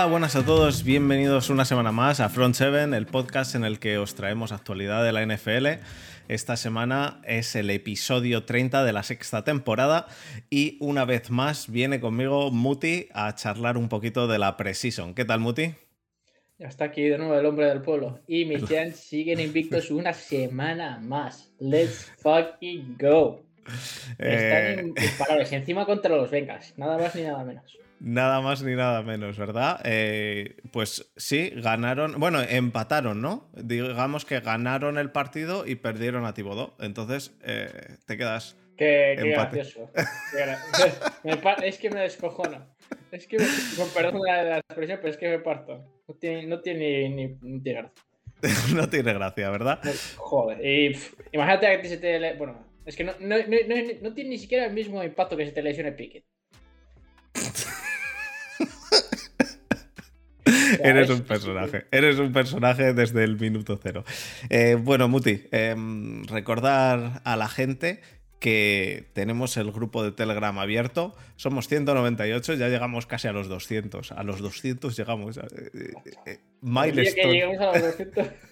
hola, buenas a todos, bienvenidos una semana más a Front 7, el podcast en el que os traemos actualidad de la NFL. Esta semana es el episodio 30 de la sexta temporada y una vez más viene conmigo Muti a charlar un poquito de la Precision. ¿Qué tal, Muti? Ya está aquí de nuevo el hombre del pueblo. Y mis Giants siguen invictos una semana más. Let's fucking go. Están eh... imparables. Encima contra los Vengas. Nada más ni nada menos. Nada más ni nada menos, ¿verdad? Eh, pues sí, ganaron, bueno, empataron, ¿no? Digamos que ganaron el partido y perdieron a Tibodó. Entonces, eh, te quedas. Qué, qué gracioso. es que me descojono. Es que, me, con perdón de la expresión, pero es que me parto. No tiene, no tiene ni, ni gracia. no tiene gracia, ¿verdad? Joder. Y imagínate que se te. Bueno, es que no, no, no, no, tiene ni siquiera el mismo impacto que se te lesione Pickett. Eres un personaje, eres un personaje desde el minuto cero. Eh, bueno, Muti, em, recordar a la gente que tenemos el grupo de Telegram abierto. Somos 198, ya llegamos casi a los 200. A los 200 llegamos. Eh, eh, eh milestone. a los 200.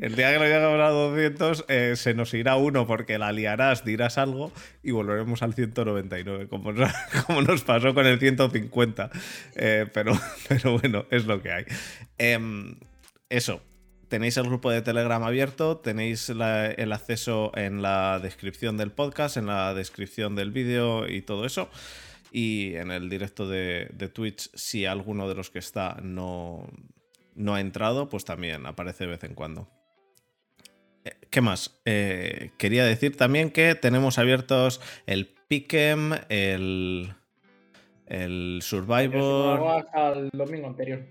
El día que lo lleguemos a 200 eh, se nos irá uno porque la liarás, dirás algo y volveremos al 199, como, como nos pasó con el 150. Eh, pero, pero bueno, es lo que hay. Em, eso, tenéis el grupo de Telegram abierto, tenéis el acceso en la descripción del podcast, en la descripción del vídeo y todo eso. Y en el directo de, de Twitch, si alguno de los que está no, no ha entrado, pues también aparece de vez en cuando. Eh, ¿Qué más? Eh, quería decir también que tenemos abiertos el Pick'em, el, el Survivor. hasta el domingo anterior.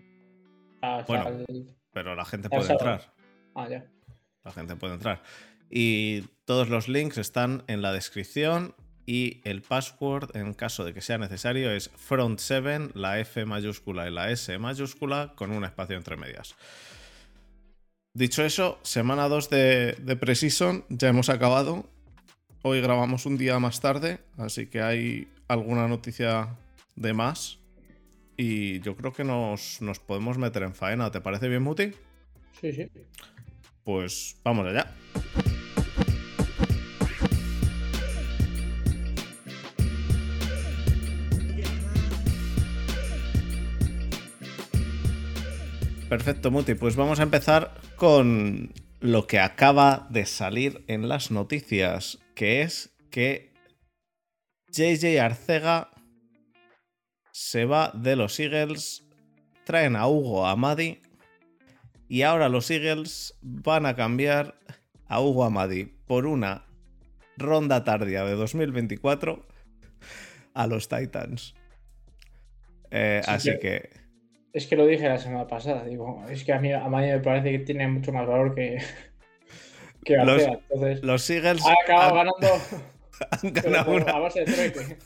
bueno, pero la gente puede entrar. Ah, ya. La gente puede entrar. Y todos los links están en la descripción y el password en caso de que sea necesario es front7, la F mayúscula y la S mayúscula con un espacio entre medias. Dicho eso, semana 2 de, de Precision, ya hemos acabado. Hoy grabamos un día más tarde, así que hay alguna noticia de más. Y yo creo que nos, nos podemos meter en faena. ¿Te parece bien, Muti? Sí, sí. Pues vamos allá. Perfecto, Muti. Pues vamos a empezar con lo que acaba de salir en las noticias, que es que JJ Arcega se va de los Eagles, traen a Hugo Amadi y ahora los Eagles van a cambiar a Hugo Amadi por una ronda tardía de 2024 a los Titans. Eh, así que es que lo dije la semana pasada, digo, es que a mí, a mí me parece que tiene mucho más valor que, que los, Entonces, los Eagles han acabado ganando han ganado una... a base de trueque.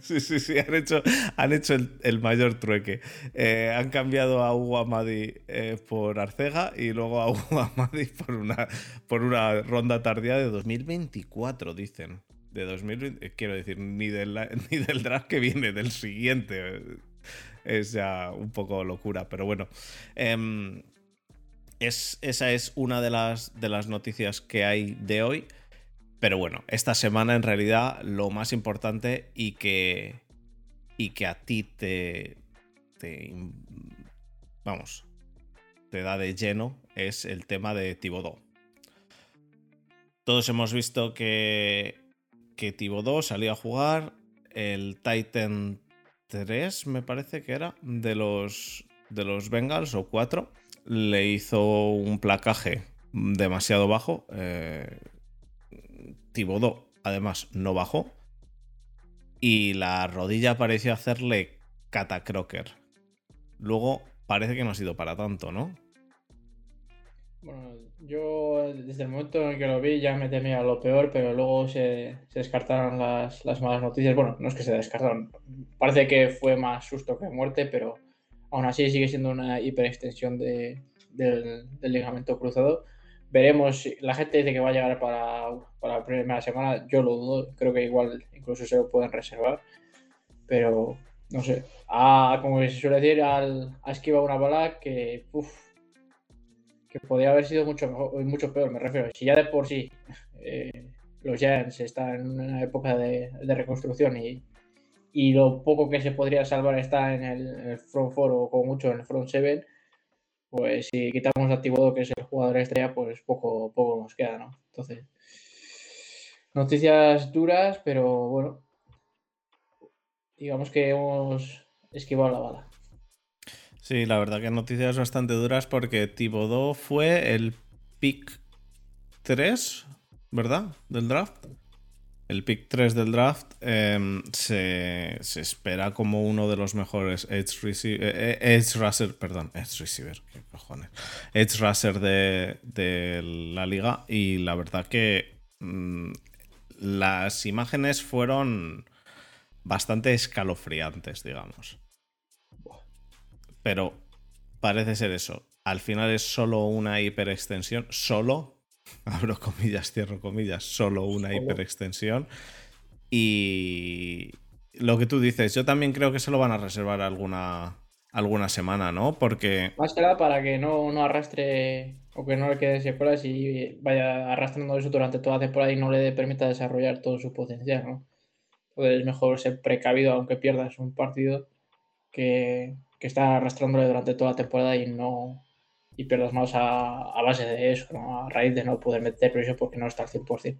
Sí, sí, sí, han hecho, han hecho el, mayor trueque. Eh, han cambiado a Hugo Amadi eh, por Arcega y luego a Hugo Amadi por una, por una ronda tardía de 2024, dicen. De 2020, quiero decir, ni del, ni del draft que viene, del siguiente es ya un poco locura, pero bueno. Em, es, esa es una de las, de las noticias que hay de hoy. Pero bueno, esta semana en realidad lo más importante y que, y que a ti te, vamos, te da de lleno es el tema de Tibodó. Todos hemos visto que, que Tibodó salió a jugar, el Titan me parece que era, de los, de los Bengals, o cuatro, le hizo un placaje demasiado bajo. Eh, Tibodó, además, no bajó. Y la rodilla pareció hacerle catacroker. Luego parece que no ha sido para tanto, ¿no? Bueno, yo desde el momento en que lo vi ya me temía lo peor, pero luego se, descartaron las, malas noticias. Bueno, no es que se descartaron, parece que fue más susto que muerte, pero aún así sigue siendo una hiperextensión del, ligamento cruzado. Veremos, la gente dice que va a llegar para, para la primera semana, yo lo dudo, creo que igual incluso se lo pueden reservar, pero no sé, a, como se suele decir, al, ha esquivado una bala que, uf, que podría haber sido mucho, mejor, mucho peor, me refiero. Si ya de por sí eh, los Giants están en una época de, reconstrucción y, y, lo poco que se podría salvar está en el, front 4 o como mucho en el front 7, pues si quitamos a Tibodo, que es el jugador estrella, pues poco, poco nos queda, ¿no? Entonces, noticias duras, pero bueno, digamos que hemos esquivado la bala. Sí, la verdad que noticias bastante duras porque Thibodeau fue el pick 3, ¿verdad? Del draft. El pick 3 del draft em, se, espera como uno de los mejores edge, receiver, eh, eh, edge rusher, perdón, edge receiver, qué cojones, edge rusher de, de la liga y la verdad que mm, las imágenes fueron bastante escalofriantes, digamos. Pero parece ser eso. Al final es solo una hiperextensión, solo, abro comillas, cierro comillas, solo una hiperextensión. Y lo que tú dices, yo también creo que se lo van a reservar alguna, alguna semana, ¿no? Porque... Más que nada para que no, no arrastre o que no le quede secuelas y vaya arrastrando eso durante toda la temporada y no le permita desarrollar todo su potencial, ¿no? Entonces es mejor ser precavido aunque pierdas un partido que, que estar arrastrándole durante toda la temporada y no y pierdas más a, base de eso, a raíz de no poder meter presión porque no está al 100%.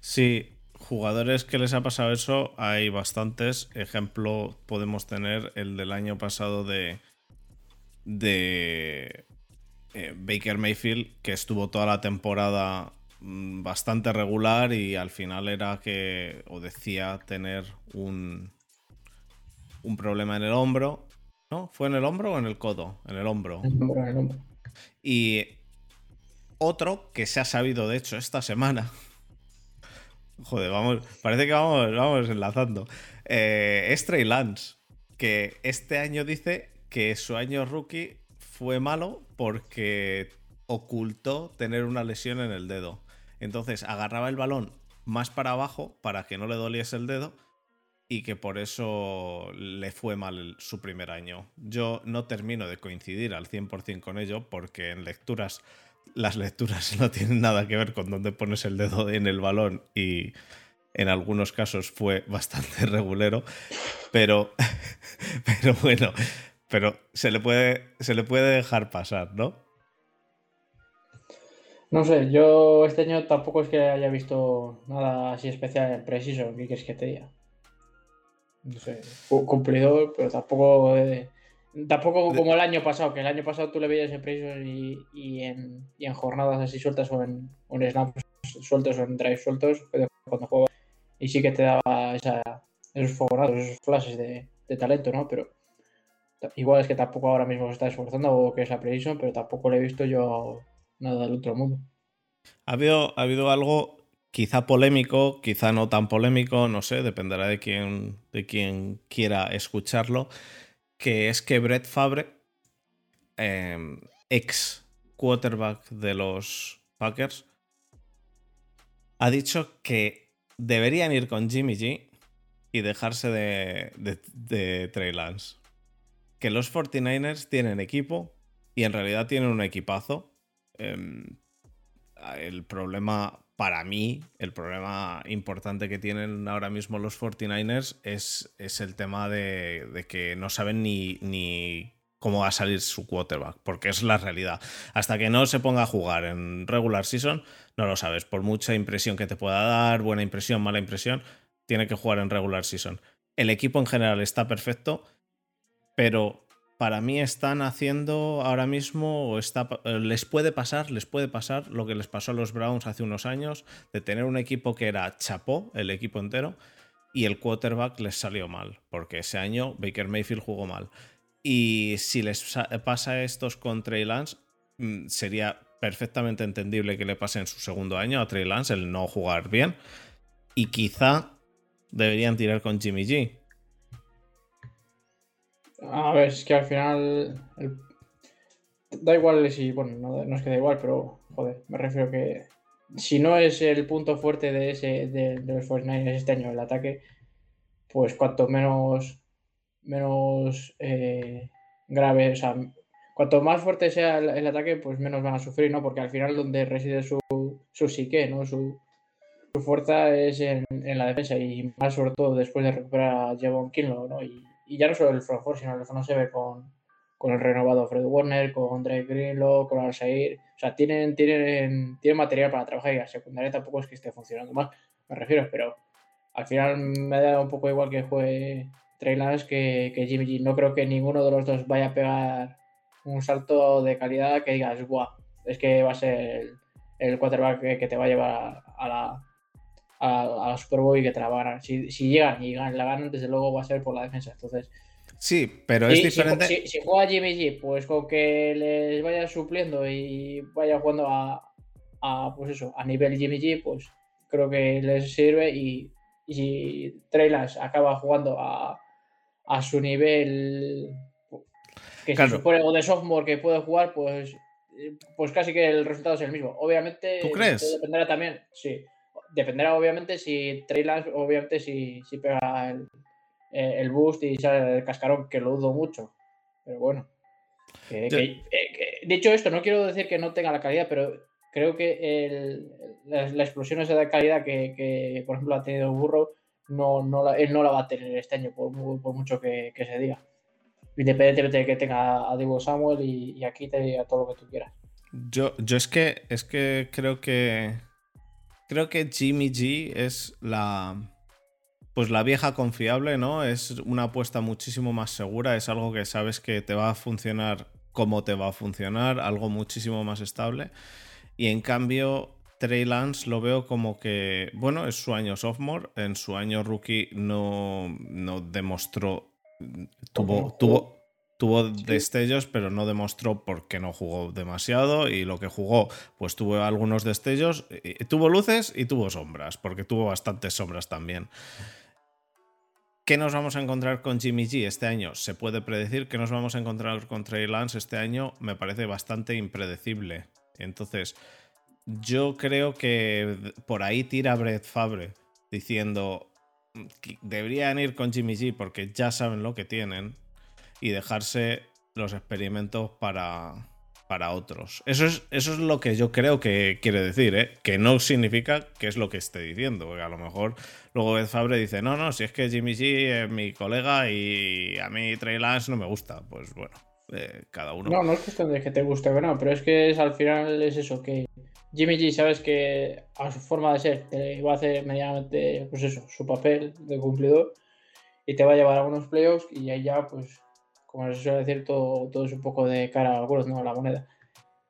Sí, jugadores que les ha pasado eso hay bastantes. Ejemplo, podemos tener el del año pasado de, de eh, Baker Mayfield, que estuvo toda la temporada Mm, bastante regular y al final era que, o decía tener un, un problema en el hombro. ¿No? ¿Fue en el hombro o en el codo? En el hombro. Y otro que se ha sabido, de hecho, esta semana. Joder, vamos, parece que vamos, vamos enlazando. Eh, es Trey Lance, que este año dice que su año rookie fue malo porque ocultó tener una lesión en el dedo. Entonces agarraba el balón más para abajo para que no le doliese el dedo y que por eso le fue mal su primer año. Yo no termino de coincidir al 100% con ello porque en lecturas las lecturas no tienen nada que ver con dónde pones el dedo en el balón y en algunos casos fue bastante regulero, pero, bueno, pero se le, puede, se le puede dejar pasar, ¿no? No sé, yo este año tampoco es que haya visto nada así especial en Precision, ¿qué quieres que te? No sé, cumplidor, pero tampoco eh, tampoco como el año pasado, que el año pasado tú le veías en Precision y, en, jornadas así sueltas o en, snaps sueltos o en drives sueltos cuando jugaba y sí que te daba esos fogonazos, esos flashes de, talento, ¿no? Pero igual es que tampoco ahora mismo se está esforzando o que es la Precision, pero tampoco le he visto yo nada del otro mundo. Ha habido, ha habido algo quizá polémico, quizá no tan polémico, no sé, dependerá de quién, de quién quiera escucharlo, que es que Brett Fabre, em, ex quarterback de los Packers, ha dicho que deberían ir con Jimmy G y dejarse de, de, de Trey Lance. Que los 49ers tienen equipo y en realidad tienen un equipazo Em, el problema, para mí, el problema importante que tienen ahora mismo los 49ers es, es el tema de, que no saben ni, ni cómo va a salir su quarterback, porque es la realidad. Hasta que no se ponga a jugar en regular season, no lo sabes. Por mucha impresión que te pueda dar, buena impresión, mala impresión, tiene que jugar en regular season. El equipo en general está perfecto, pero para mí están haciendo ahora mismo, o eh, les puede pasar, les puede pasar lo que les pasó a los Browns hace unos años, de tener un equipo que era chapó, el equipo entero, y el quarterback les salió mal, porque ese año Baker Mayfield jugó mal. Y si les pasa a estos con Trey Lance, mm, sería perfectamente entendible que le pase en su segundo año a Trey Lance el no jugar bien. Y quizá deberían tirar con Jimmy G, a ver, es que al final. Da igual si. Bueno, no, es que da igual, pero. Joder, me refiero que. Si no es el punto fuerte de ese de, los 49ers este año el ataque, pues cuanto menos menos eh, grave. O sea, cuanto más fuerte sea el, ataque, pues menos van a sufrir, ¿no? Porque al final donde reside su, su psique, ¿no? Su, su fuerza es en, la defensa y más sobre todo después de recuperar a Javon Kinlo, ¿no? Y, ya no solo el front four, sino el front se ve con, con el renovado Fred Warner, con Drake Greenlow, con Al-Sair. O sea, tienen, tienen, tienen material para trabajar y la secundaria tampoco es que esté funcionando mal, me refiero, pero al final me da un poco igual que juegue Trey que, que Jimmy G. No creo que ninguno de los dos vaya a pegar un salto de calidad que digas, guau, es que va a ser el, quarterback que, te va a llevar a la, a, la Super Bowl y que te la va a ganar. Si, llegan y la ganan, desde luego va a ser por la defensa. Entonces, Sí, pero es diferente. Si, juega Jimmy G, pues con que les vaya supliendo y vaya jugando a, a, pues eso, a nivel Jimmy G, pues creo que les sirve. Y, si Trey acaba jugando a, a su nivel que se supone o de sophomore que puede jugar, pues, pues casi que el resultado es el mismo. Obviamente, ¿Tú crees? dependerá también, sí. Dependerá obviamente si Trey obviamente si, si pega el, eh, el boost y sale el cascarón, que lo dudo mucho. Pero bueno. Eh, dicho esto, no quiero decir que no tenga la calidad, pero creo que el, la, explosión esa de calidad que, por ejemplo, ha tenido Burro, no, no la, él no la va a tener este año, por, por mucho que, se diga. Independientemente de que tenga a Diego Samuel y, aquí te diga todo lo que tú quieras. Yo, yo es que es que creo que creo que Jimmy G es la pues la vieja confiable, ¿no? Es una apuesta muchísimo más segura, es algo que sabes que te va a funcionar como te va a funcionar, algo muchísimo más estable. Y en cambio, Trey Lance lo veo como que, bueno, es su año sophomore, en su año rookie no, no demostró, tuvo, tuvo, tuvo destellos, pero no demostró porque no jugó demasiado y lo que jugó, pues tuvo algunos destellos, tuvo luces y tuvo sombras, porque tuvo bastantes sombras también. ¿Qué nos vamos a encontrar con Jimmy G este año? Se puede predecir que nos vamos a encontrar con Trey Lance este año, me parece bastante impredecible. Entonces, yo creo que por ahí tira Brett Fabre diciendo que deberían ir con Jimmy G porque ya saben lo que tienen y dejarse los experimentos para, para otros. Eso es, eso es lo que yo creo que quiere decir, ¿eh? que no significa que es lo que esté diciendo, porque a lo mejor luego Fabre dice, no, no, si es que Jimmy G es mi colega y a mí Trey Lance no me gusta, pues bueno, eh, cada uno. No, no es cuestión de que te guste o no, pero es que al final es eso, que Jimmy G sabes que a su forma de ser te va a hacer medianamente, pues eso, su papel de cumplidor y te va a llevar a unos playoffs y ahí ya, pues como se suele decir, todo, todo es un poco de cara a algunos, ¿no? La moneda.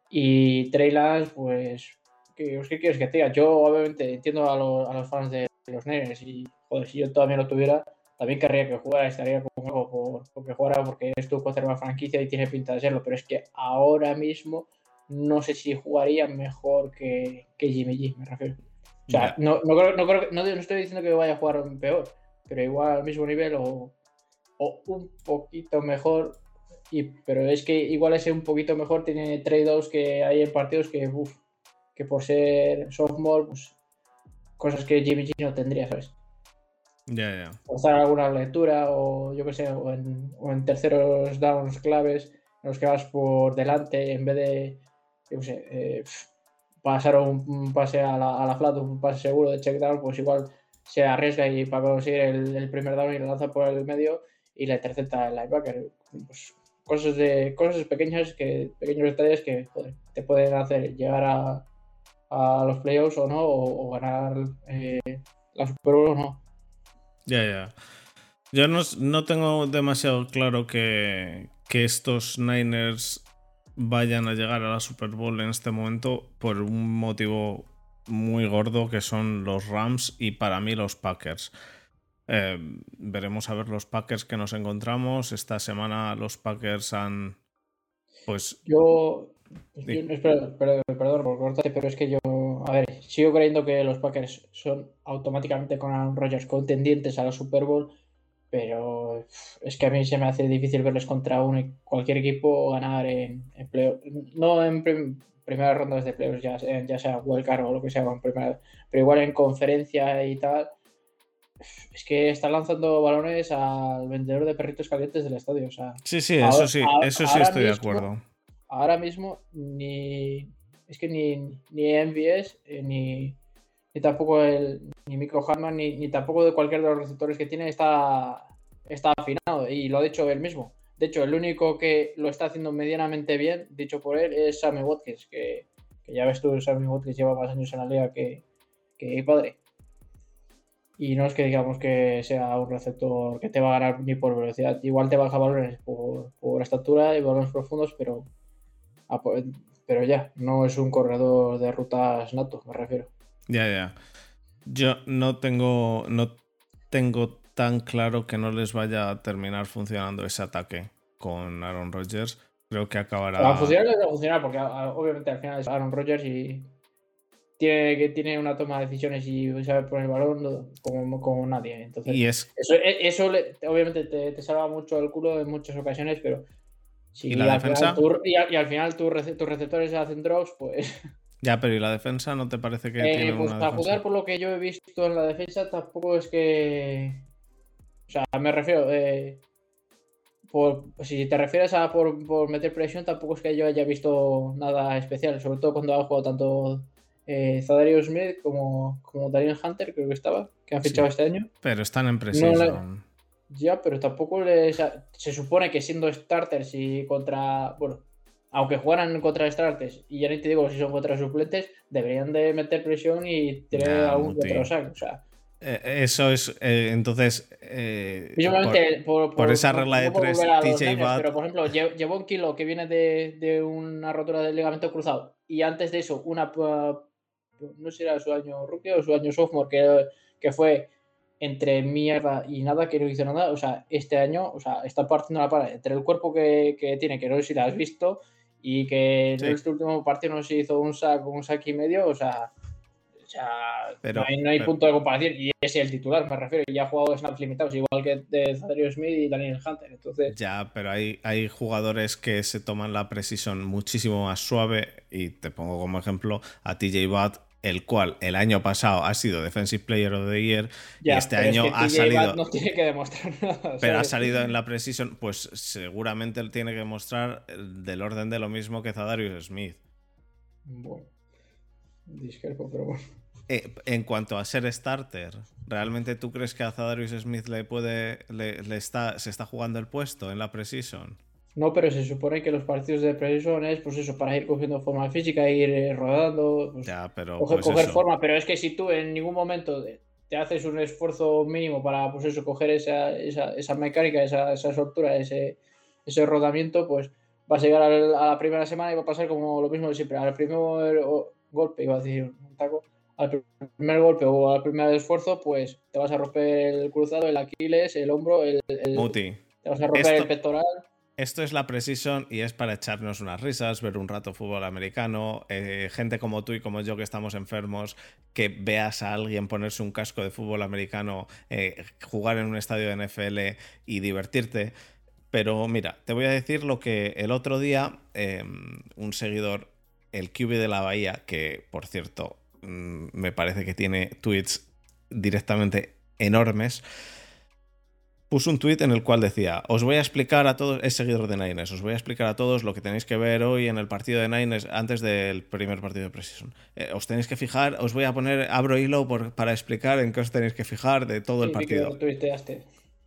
Y Trey pues, ¿qué, ¿qué, quieres que te diga? Yo, obviamente, entiendo a los, a los fans de los Niners y, joder, si yo todavía lo tuviera, también querría que jugara, estaría como por, porque jugara porque es tu más franquicia y tiene pinta de serlo, pero es que ahora mismo no sé si jugaría mejor que, que Jimmy G, me refiero. O sea, no, no, creo, no, creo, no, estoy diciendo que vaya a jugar peor, pero igual al mismo nivel o un poquito mejor. Y, pero es que igual ese un poquito mejor tiene trade-offs que hay en partidos que, que por ser sophomore, pues cosas que Jimmy G no tendría, ¿sabes? Ya, ya. Forzar alguna lectura o yo que sé, o en, terceros downs claves en los que vas por delante en vez de, yo que sé, eh, pasar un, pase a la, a la, flat, un pase seguro de check down, pues igual se arriesga y para conseguir el, el primer down y lo lanza por el medio y la intercepta el linebacker. Pues, cosas de cosas pequeñas que pequeños detalles que te pueden hacer llegar a, a los playoffs o no o, ganar eh, la Super Bowl o no. Ya, ya. Yo no, no, tengo demasiado claro que, que estos Niners vayan a llegar a la Super Bowl en este momento por un motivo muy gordo que son los Rams y para mí los Packers. Eh, veremos a ver los Packers que nos encontramos. Esta semana los Packers han. Pues. Yo. perdón, por cortarte, pero es que yo. A ver, sigo creyendo que los Packers son automáticamente con Aaron Rodgers contendientes a la Super Bowl. Pero es que a mí se me hace difícil verles contra uno y cualquier equipo ganar en, en No en primeras rondas de playoffs, ya, ya sea Wildcard o lo que sea, en primera, pero igual en conferencia y tal es que está lanzando balones al vendedor de perritos calientes del estadio. O sea, sí, sí, eso sí, eso sí estoy de acuerdo. Ahora mismo ni es que ni, ni MVS eh, ni, ni tampoco el ni Micro Harman ni, ni, tampoco de cualquier de los receptores que tiene está, está afinado y lo ha dicho él mismo. De hecho, el único que lo está haciendo medianamente bien, dicho por él, es Sammy Watkins, que, que ya ves tú, Sammy Watkins lleva más años en la liga que, que padre. Y no es que digamos que sea un receptor que te va a ganar ni por velocidad. Igual te baja balones por, por estatura y balones profundos, pero, pero ya, no es un corredor de rutas nato, me refiero. Ya, ya. Yo no tengo, no tengo tan claro que no les vaya a terminar funcionando ese ataque con Aaron Rodgers. Creo que acabará. Va a funcionar, va a funcionar, porque obviamente al final es Aaron Rodgers y tiene, que tiene una toma de decisiones y sabe poner el balón como, como nadie. Entonces, eso, e, eso obviamente te, te, salva mucho el culo en muchas ocasiones, pero si ¿Y la defensa? y, al final tus receptores hacen drops, pues. Ya, pero ¿y la defensa no te parece que eh, tiene pues para jugar por lo que yo he visto en la defensa, tampoco es que. O sea, me refiero. Eh, por, si te refieres a por, por, meter presión, tampoco es que yo haya visto nada especial, sobre todo cuando ha jugado tanto eh, Zadario Smith como, como Daniel Hunter, creo que estaba, que han fichado este año. Pero están en presión. ya, pero tampoco les. Se supone que siendo starters y contra. Bueno, aunque jugaran contra starters, y ya ni te digo si son contra suplentes, deberían de meter presión y tener algún otro saco. O sea. Eh, eso es, eh, entonces. Eh, por, por, esa regla de tres, TJ Pero por ejemplo, llevó un kilo que viene de, de, una rotura del ligamento cruzado y antes de eso, una no sé si era su año rookie o su año sophomore, que, que fue entre mierda y nada, que no hizo nada. O sea, este año, o sea, está partiendo la para entre el cuerpo que, que, tiene, que no sé si la has visto, y que en este último partido no se hizo un sack, un sack y medio, o sea, o sea no hay, punto de comparación. Y es el titular, me refiero, y ha jugado snaps limitados, igual que de Zadarius Smith y Daniel Hunter. Entonces... Ya, pero hay, hay jugadores que se toman la precisión muchísimo más suave, y te pongo como ejemplo a TJ Watt el cual el año pasado ha sido Defensive Player of the Year y este año ha salido. No tiene que demostrar nada. Pero ha salido en la Precision, pues seguramente él tiene que demostrar del orden de lo mismo que Zadarius Smith. Bueno, discrepo, pero bueno. Eh, en cuanto a ser starter, ¿realmente tú crees que a Zadarius Smith le puede. Le, está, se está jugando el puesto en la Precision? No, pero se supone que los partidos de presión es, pues eso, para ir cogiendo forma física, ir eh, rodando, pues, ya, pero, coger, pues forma. Pero es que si tú en ningún momento te haces un esfuerzo mínimo para, pues eso, coger esa, esa, esa mecánica, esa, esa soltura, ese, ese rodamiento, pues vas a llegar a la primera semana y va a pasar como lo mismo de siempre. Al primer golpe, iba a decir un taco, al primer golpe o al primer esfuerzo, pues te vas a romper el cruzado, el Aquiles, el hombro, el, Muti. te vas a romper el pectoral. Esto es la Precision y es para echarnos unas risas, ver un rato fútbol americano, eh, gente como tú y como yo que estamos enfermos, que veas a alguien ponerse un casco de fútbol americano, eh, jugar en un estadio de NFL y divertirte. Pero mira, te voy a decir lo que el otro día em, un seguidor, el QB de la Bahía, que por cierto mm, me parece que tiene tweets directamente enormes, puso un tuit en el cual decía, os voy a explicar a todos, es seguidor de Niners, os voy a explicar a todos lo que tenéis que ver hoy en el partido de Niners antes del primer partido de Precision. Eh, os tenéis que fijar, os voy a poner, abro hilo para explicar en qué os tenéis que fijar de todo el partido.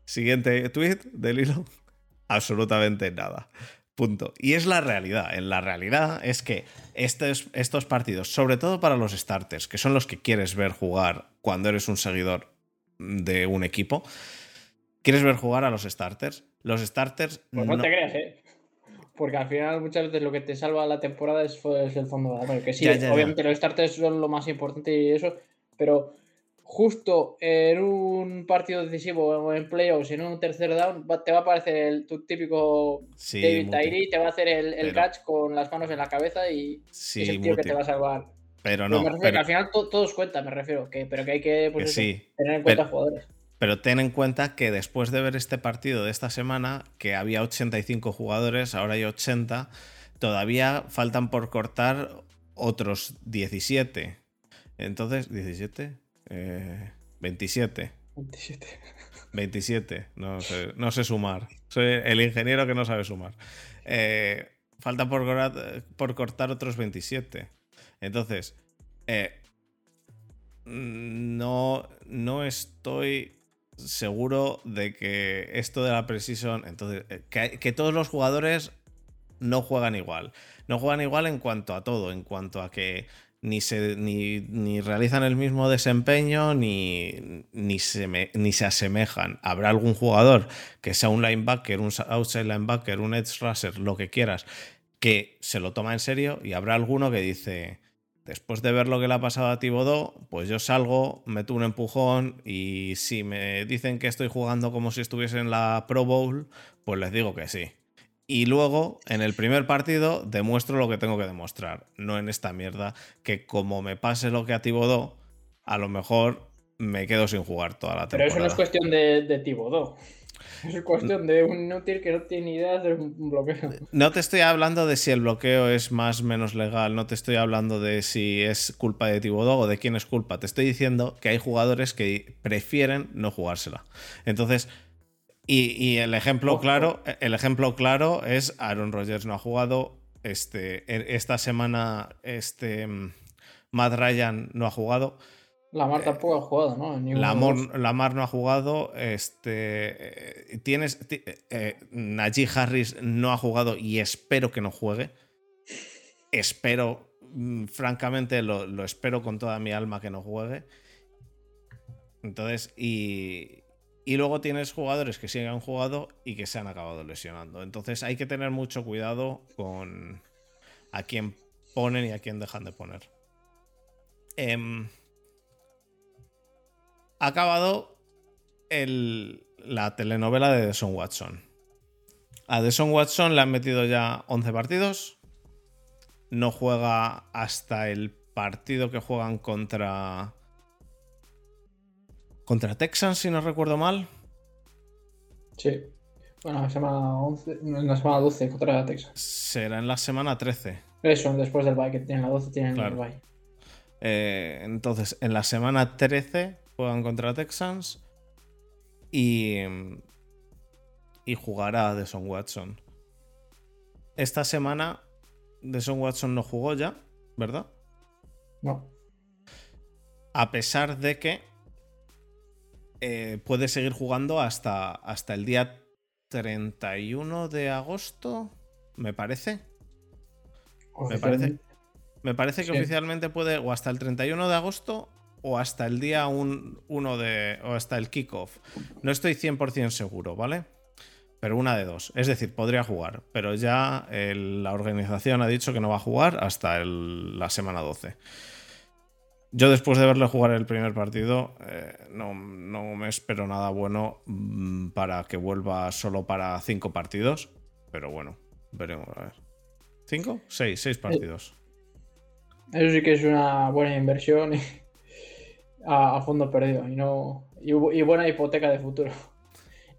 Siguiente tweet del hilo, absolutamente nada. Punto. Y es la realidad. En la realidad es que estos, estos partidos, sobre todo para los starters, que son los que quieres ver jugar cuando eres un seguidor de un equipo, ¿Quieres ver jugar a los starters? Los starters. Pues no, te creas, ¿eh? Porque al final muchas veces lo que te salva la temporada es, el fondo de la Que sí, obviamente los starters son lo más importante y eso, pero justo en un partido decisivo o en playoffs, en un tercer down, te va a aparecer el, tu típico David Tyree, te va a hacer el, catch con las manos en la cabeza y sí, es el tío que te va a salvar. Pero no. al final todos cuentan, me refiero, que, pero que hay que pues tener en cuenta jugadores. Pero ten en cuenta que después de ver este partido de esta semana, que había 85 jugadores, ahora hay 80, todavía faltan por cortar otros 17. Entonces, 17, 27. 27. 27, no sé, no sé sumar. Soy el ingeniero que no sabe sumar. Eh, falta por, por cortar otros 27. Entonces, eh, no, no estoy seguro de que esto de la precision, entonces, eh, que, todos los jugadores no juegan igual. No juegan igual en cuanto a todo, en cuanto a que ni se ni, ni realizan el mismo desempeño ni, ni, se ni se asemejan. Habrá algún jugador que sea un linebacker, un outside linebacker, un edge rusher, lo que quieras, que se lo toma en serio y habrá alguno que dice, después de ver lo que le ha pasado a Tibodó, pues yo salgo, meto un empujón y si me dicen que estoy jugando como si estuviese en la Pro Bowl, pues les digo que sí. Y luego, en el primer partido, demuestro lo que tengo que demostrar. No en esta mierda, que como me pase lo que a Tibodó, a lo mejor me quedo sin jugar toda la Pero temporada. eso no es cuestión de, de Tibodó. Es cuestión de un inútil que no tiene ni idea de hacer un bloqueo. No te estoy hablando de si el bloqueo es más o menos legal, no te estoy hablando de si es culpa de Tibodó o de quién es culpa. Te estoy diciendo que hay jugadores que prefieren no jugársela. Entonces, y, y el ejemplo Ojo. claro, el ejemplo claro es Aaron Rodgers no ha jugado. Este, esta semana, este Matt Ryan no ha jugado. Lamar tampoco ha jugado, ¿no? Lamar, Lamar no ha jugado. Este, eh, tienes, ti- eh, Najee Harris no ha jugado y espero que no juegue. Espero, mm, francamente, lo, lo espero con toda mi alma que no juegue. Entonces, y, y luego tienes jugadores que sí han jugado y que se han acabado lesionando. Entonces hay que tener mucho cuidado con a quién ponen y a quién dejan de poner. Em, ha acabado el- la telenovela de Deson Watson. A Deson Watson le han metido ya 11 partidos. No juega hasta el partido que juegan contra. Contra Texans, si no recuerdo mal. Sí. Bueno, la semana 11, no, en la semana 12 contra Texas. Será en la semana 13. Eso, después del bye, que tienen la 12, tienen Claro. el bye. Eh, entonces, en la semana 13 juegan contra Texans y, y jugará Deson Watson. Esta semana Deson Watson no jugó ya, ¿verdad? No. A pesar de que eh, puede seguir jugando hasta, hasta el día 31 de agosto, me parece. Me parece, me parece que Sí. oficialmente puede o hasta el 31 de agosto o hasta el día 1 de. o hasta el kickoff. No estoy 100% seguro, ¿vale? Pero una de dos. Es decir, podría jugar, pero ya el- la organización ha dicho que no va a jugar hasta el- la semana 12. Yo después de verle jugar el primer partido, eh, no, no me espero nada bueno mm, para que vuelva solo para cinco partidos. Pero bueno, veremos a ver. ¿Cinco? Seis, seis partidos. Eso sí que es una buena inversión y a, a fondo perdido. Y no. Y, y buena hipoteca de futuro.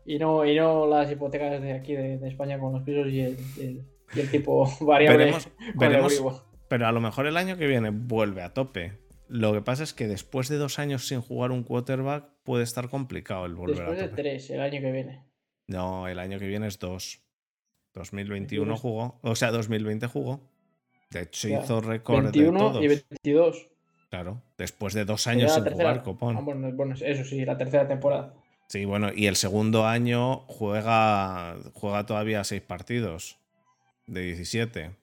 Y no, y no las hipotecas de aquí de, de España con los pisos y el, y el- y el tipo variable Veremos-. Pero a lo mejor el año que viene vuelve a tope. Lo que pasa es que después de dos años sin jugar un quarterback puede estar complicado el volver Después a de tope. tres, el año que viene. No, el año que viene es dos. 2021 21. jugó, o sea, 2020 jugó. De hecho, hizo récord de 21 todos. y 22. Claro, después de dos años sin tercera- jugar, copón. Ah, bueno, bueno, eso sí, la tercera temporada. Sí, bueno, y el segundo año juega, juega todavía seis partidos de 17.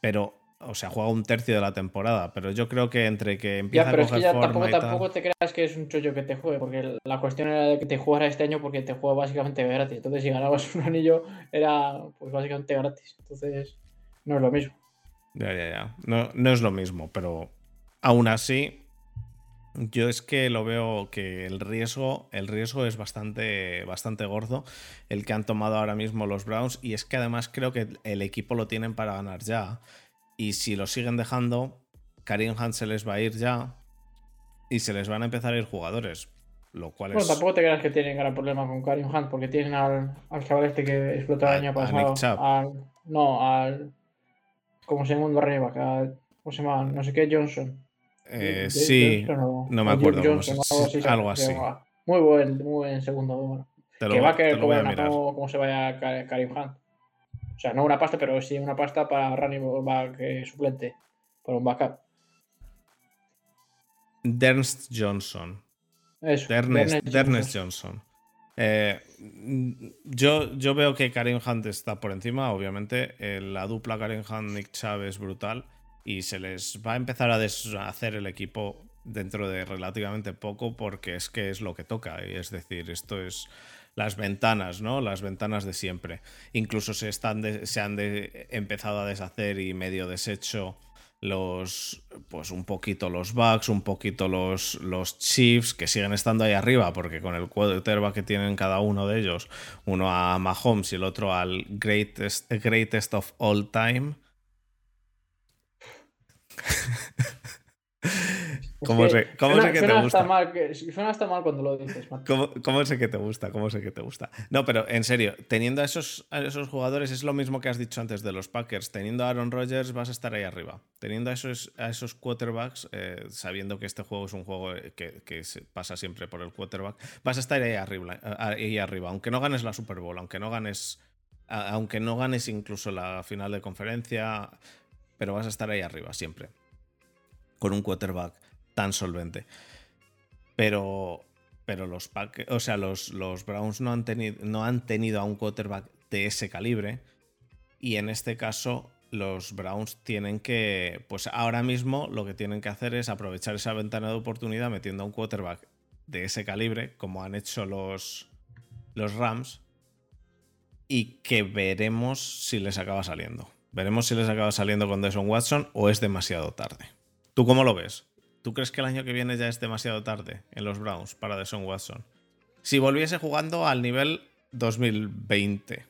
Pero, o sea, juega un tercio de la temporada. Pero yo creo que entre que empieza Ya, pero a es que ya forma tampoco, y tampoco te creas que es un chollo que te juegue, porque la cuestión era de que te jugara este año porque te juega básicamente gratis. Entonces, si ganabas un anillo, era pues básicamente gratis. Entonces, no es lo mismo. Ya, ya, ya. No, no es lo mismo, pero aún así, yo es que lo veo que el riesgo, el riesgo es bastante, bastante gordo el que han tomado ahora mismo los Browns. Y es que además creo que el equipo lo tienen para ganar ya. Y si lo siguen dejando, Karim Hunt se les va a ir ya. Y se les van a empezar a ir jugadores. Lo cual Bueno, es. tampoco te creas que tienen gran problema con Karim Hunt, porque tienen al, al chaval este que explotó el año a pasado. Al- no, al. ¿Cómo se llama un ¿Cómo se llama? No sé qué, Johnson. Eh, sí, no, me acuerdo. algo así. Muy buen, muy buen segundo. que va a querer cómo se vaya Karim Hunt. O sea, no una pasta, pero sí una pasta para running back eh, suplente. Para un backup. Dernst Johnson. Eso, Dernest, Johnson. Eh, yo, yo veo que Karim Hunt está por encima, obviamente. la dupla Karim Hunt-Nick Chubb es brutal y se les va a empezar a deshacer el equipo dentro de relativamente poco porque es que es lo que toca. Es decir, esto es las ventanas, ¿no? Las ventanas de siempre. Incluso se, están se han empezado a deshacer y medio deshecho los pues un poquito los Bucks, un poquito los, los Chiefs que siguen estando ahí arriba porque con el quarterback que tienen cada uno de ellos, uno a Mahomes y el otro al greatest, greatest of all time. ¿Cómo sé, cómo sé que te gusta? mal, suena hasta mal cuando lo dices, ¿Cómo, sé que te gusta? ¿Cómo sé que te gusta? No, pero en serio, teniendo a esos, esos jugadores, es lo mismo que has dicho antes de los Packers. Teniendo a Aaron Rodgers, vas a estar ahí arriba. Teniendo a esos, a esos quarterbacks, eh, sabiendo que este juego es un juego que, que pasa siempre por el quarterback, vas a estar ahí arriba, ahí arriba. Aunque no ganes la Super Bowl, aunque no ganes, aunque no ganes incluso la final de conferencia, pero vas a estar ahí arriba siempre. Con un quarterback tan solvente. Pero, pero los, o sea, los, los Browns no han, tenido, no han tenido a un quarterback de ese calibre. Y en este caso, los Browns tienen que, pues ahora mismo lo que tienen que hacer es aprovechar esa ventana de oportunidad metiendo a un quarterback de ese calibre, como han hecho los, los Rams, y que veremos si les acaba saliendo. Veremos si les acaba saliendo con Deshaun Watson o es demasiado tarde. ¿Tú cómo lo ves? ¿Tú crees que el año que viene ya es demasiado tarde en los Browns para Deshaun Watson? Si volviese jugando al nivel 2020.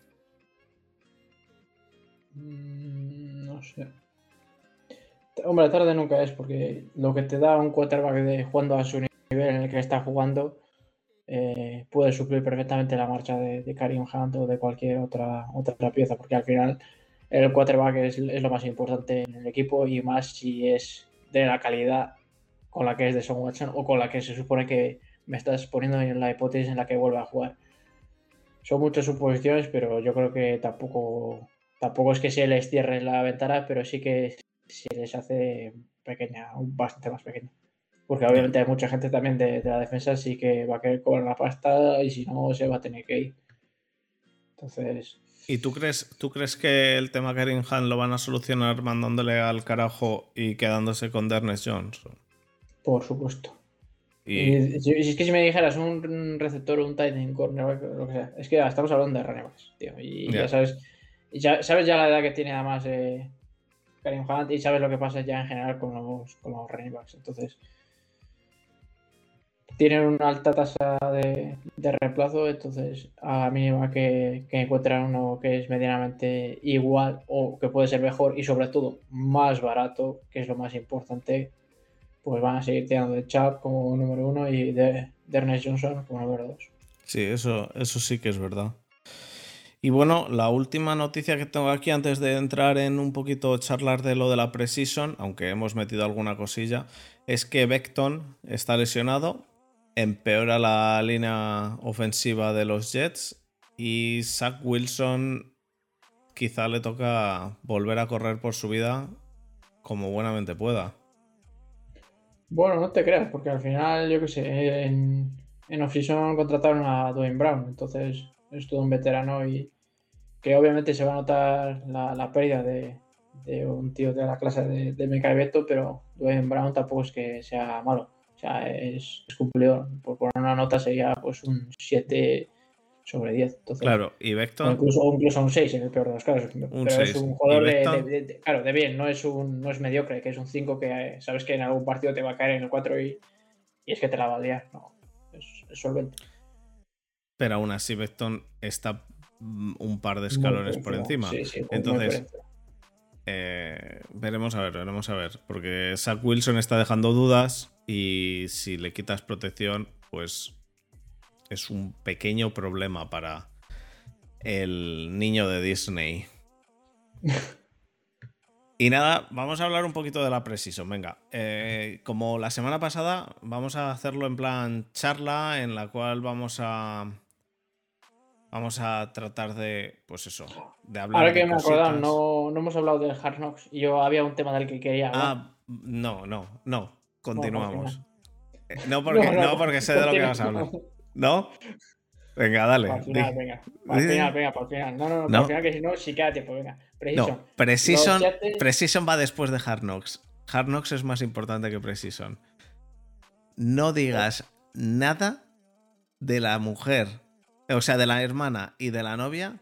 Mm, no sé. Hombre, tarde nunca es, porque lo que te da un quarterback de jugando a su nivel en el que está jugando eh, puede suplir perfectamente la marcha de, Karim Hunt o de cualquier otra, otra pieza, porque al final el quarterback es, es, lo más importante en el equipo y más si es de la calidad con la que es de Son Watson o con la que se supone que me estás poniendo en la hipótesis en la que vuelve a jugar. Son muchas suposiciones, pero yo creo que tampoco, tampoco es que se les cierre la ventana, pero sí que se les hace pequeña, bastante más pequeña. Porque obviamente hay mucha gente también de, la defensa, sí que va a querer cobrar la pasta y si no, se va a tener que ir. Entonces. ¿Y tú crees, tú crees que el tema Karen Han lo van a solucionar mandándole al carajo y quedándose con Dernes Jones? Por supuesto. Y... si, es que si me dijeras un receptor, un tight end, corner, lo que sea, es que estamos hablando de running tío. Y ya sabes, ya sabes ya la edad que tiene además eh, Karim Hunt y sabes lo que pasa ya en general con los, con los running backs. Entonces, tienen una alta tasa de, de reemplazo, entonces a la mínima que, que encuentran uno que es medianamente igual o que puede ser mejor y sobre todo más barato, que es lo más importante, pues van a seguir tirando de Chap como número uno y de, Ernest Johnson como número dos. Sí, eso, eso sí que es verdad. Y bueno, la última noticia que tengo aquí antes de entrar en un poquito charlar de lo de la Precision, aunque hemos metido alguna cosilla, es que Beckton está lesionado, empeora la línea ofensiva de los Jets y Zach Wilson quizá le toca volver a correr por su vida como buenamente pueda. Bueno, no te creas, porque al final, yo qué sé, en, en contrataron a Dwayne Brown, entonces es todo un veterano y que obviamente se va a notar la, pérdida de, un tío de la clase de, de Mekai Beto, pero Dwayne Brown tampoco es que sea malo, o sea, es, es cumplidor. Por poner una nota sería pues un 7 sobre 10. claro, y Vector. incluso, incluso un 6 en el peor de los casos. pero es un jugador de, Claro, de bien, no es, un, no es mediocre, que es un 5 que sabes que en algún partido te va a caer en el 4 y, y es que te la va a liar. No, es, solvente. Pero aún así, Vector está un par de escalones por encima. Entonces. Eh, veremos a ver, veremos a ver. Porque Zach Wilson está dejando dudas y si le quitas protección, pues es un pequeño problema para el niño de Disney. Y nada, vamos a hablar un poquito de la Precision. Venga, eh, como la semana pasada, vamos a hacerlo en plan charla, en la cual vamos a. Vamos a tratar de. Pues eso, de hablar. Ahora que me acordado, no, no hemos hablado del Hard Knocks y yo había un tema del que quería hablar. Ah, no, no, no. Continuamos. Eh, No porque, No, no, no, porque sé de lo que vas a hablar. ¿No? Venga, dale. Para el final, venga. Para el final, venga, para el final. No, no, no, para el final, que si no, sí queda tiempo, venga. Precision. No, Precision, va después de Hard Knocks. Hard Knocks es más importante que Precision. No digas nada de la mujer, o sea, de la hermana y de la novia.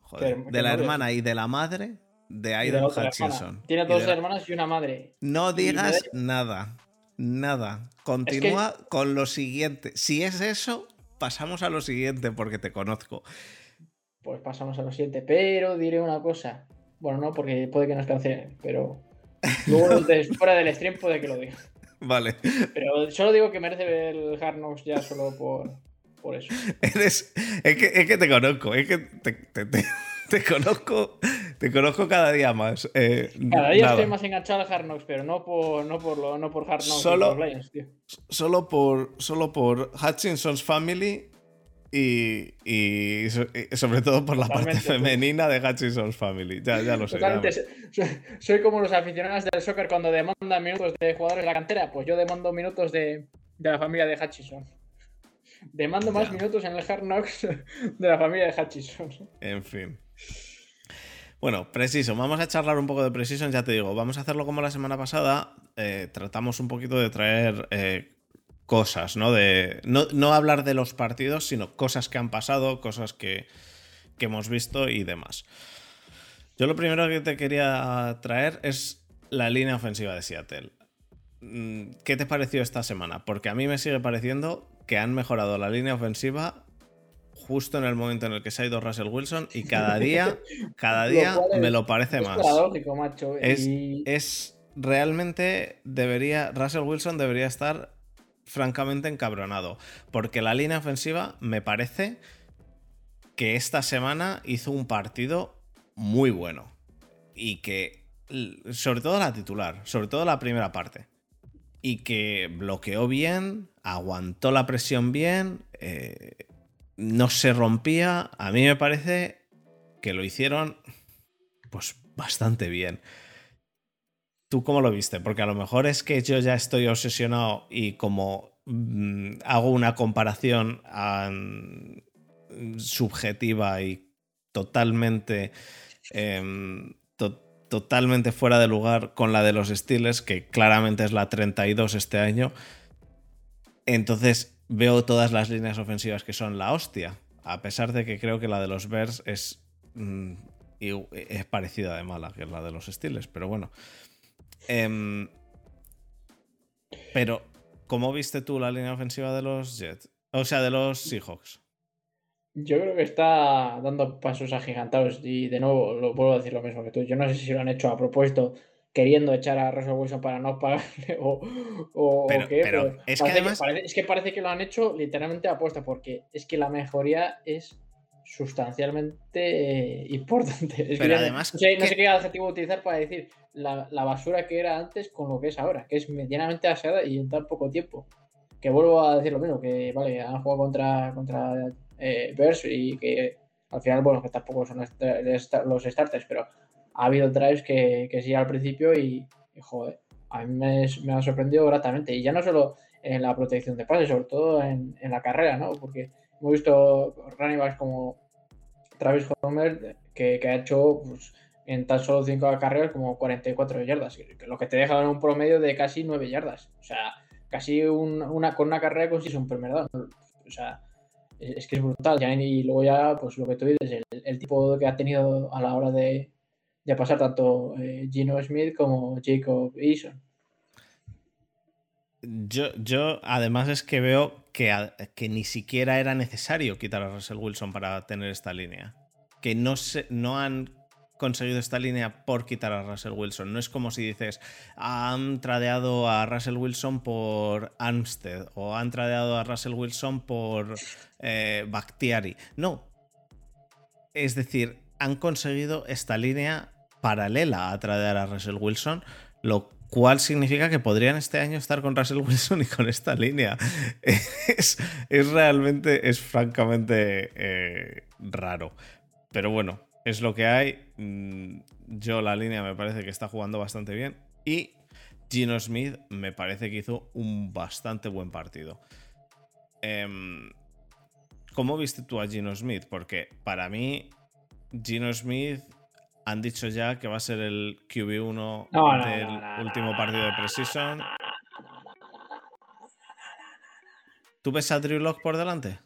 Joder, Pero, ¿qué de la hermana y de la madre de Y de Aidan. Hutchinson. Tiene Y dos de la- hermanas y una madre. No y digas da- nada. Nada. Continúa con lo siguiente. Si es eso, pasamos a lo siguiente porque te conozco. Pues pasamos a lo siguiente. Pero diré una cosa. Bueno, no, porque puede que nos cancelen, pero. Luego, des- fuera del stream, puede que lo diga. Vale. Pero solo digo que merece ver el Hard Knocks ya solo por, por eso. Eres. Es que, es que te conozco. Es que te, te- te- te conozco. Te conozco cada día más. Eh, Cada día nada. estoy más enganchado al Hard Knocks, pero no por, no por, lo, no por Hard Knocks Solo- por Lions, tío. Solo por. Solo por Hutchinson's Family. Y, y so- y sobre todo por la parte Totalmente, tío. femenina de Hutchinson's Family. Ya, ya lo sé. Totalmente. me- Soy, soy como los aficionados del soccer cuando demandan minutos de jugadores de la cantera. Pues yo demando minutos de, de la familia de Hutchison. Demando más Ya. minutos en el Hard Knocks de la familia de Hutchison. En fin. Bueno, Precision. Vamos a charlar un poco de Precision, ya te digo. Vamos a hacerlo como la semana pasada. eh, tratamos un poquito de traer eh, cosas, ¿no? De, no, hablar de los partidos, sino cosas que han pasado, cosas que, que hemos visto y demás. Yo lo primero que te quería traer es la línea ofensiva de Seattle. Mm, ¿Qué te pareció esta semana? Porque a mí me sigue pareciendo que han mejorado la línea ofensiva justo en el momento en el que se ha ido Russell Wilson y cada día, cada Lo día es- me lo parece Es más. paradójico, macho. Es, y- es realmente debería, Russell Wilson debería estar francamente encabronado, porque la línea ofensiva me parece que esta semana hizo un partido muy bueno y que, sobre todo la titular, sobre todo la primera parte, y que bloqueó bien, aguantó la presión bien, eh, no se rompía, a mí me parece que lo hicieron pues bastante bien. ¿Tú cómo lo viste? Porque a lo mejor es que yo ya estoy obsesionado y como mm, hago una comparación subjetiva y totalmente em, to- totalmente fuera de lugar con la de los Steelers, que claramente es la 32 este año. Entonces veo todas las líneas ofensivas que son la hostia, a pesar de que creo que la de los Bears es, mm, es parecida de mala que la de los Steelers, pero bueno. Em, pero, ¿cómo viste tú la línea ofensiva de los Jets? O sea, de los Seahawks. Yo creo que está dando pasos agigantados y de nuevo lo vuelvo a decir lo mismo que tú. Yo no sé si lo han hecho a propósito queriendo echar a Russell Wilson para no pagarle o, o- o Pero- qué, pero es que además- parece- es que parece que lo han hecho literalmente a apuesta porque es que la mejoría es sustancialmente eh, importante. Es que Pero no- además no sé, no que- sé qué adjetivo utilizar para decir la, la basura que era antes con lo que es ahora, que es medianamente aseada y en tan poco tiempo. Que vuelvo a decir lo mismo, que vale, han jugado contra, contra eh, Bears y que al final, bueno, que tampoco son los starters, pero ha habido drives que, que sí al principio y, y, joder, a mí me, ha sorprendido gratamente. Y ya no solo en la protección de pases, sobre todo en, en la carrera, ¿no? Porque hemos visto running como Travis Homer que, que ha hecho pues, en tan solo 5 carreras como 44 yardas, lo que te deja en un promedio de casi 9 yardas. O sea, casi un- una, con una carrera consigues un primer down. O sea, es, que es brutal. Y luego ya, pues lo que tú dices, el, el tipo que ha tenido a la hora de, de pasar tanto eh, Gino Smith como Jacob Eason. Yo, yo, además, es que veo que, que ni siquiera era necesario quitar a Russell Wilson para tener esta línea. Que no, se, no han conseguido esta línea por quitar a Russell Wilson. No es como si dices, han tradeado a Russell Wilson por Armstead o han tradeado a Russell Wilson por eh, Bakhtiari. No. Es decir, han conseguido esta línea paralela a traer a Russell Wilson, lo cual significa que podrían este año estar con Russell Wilson y con esta línea. Es, realmente, es francamente eh, raro. Pero bueno, es lo que hay. Mm, yo la línea me parece que está jugando bastante bien. Y Gino Smith me parece que hizo un bastante buen partido. Em, ¿Cómo viste tú a Gino Smith? Porque para mí, Gino Smith han dicho ya que va a ser el QB1 del último partido de Precision. ¿Tú ves a Drew Lock por delante?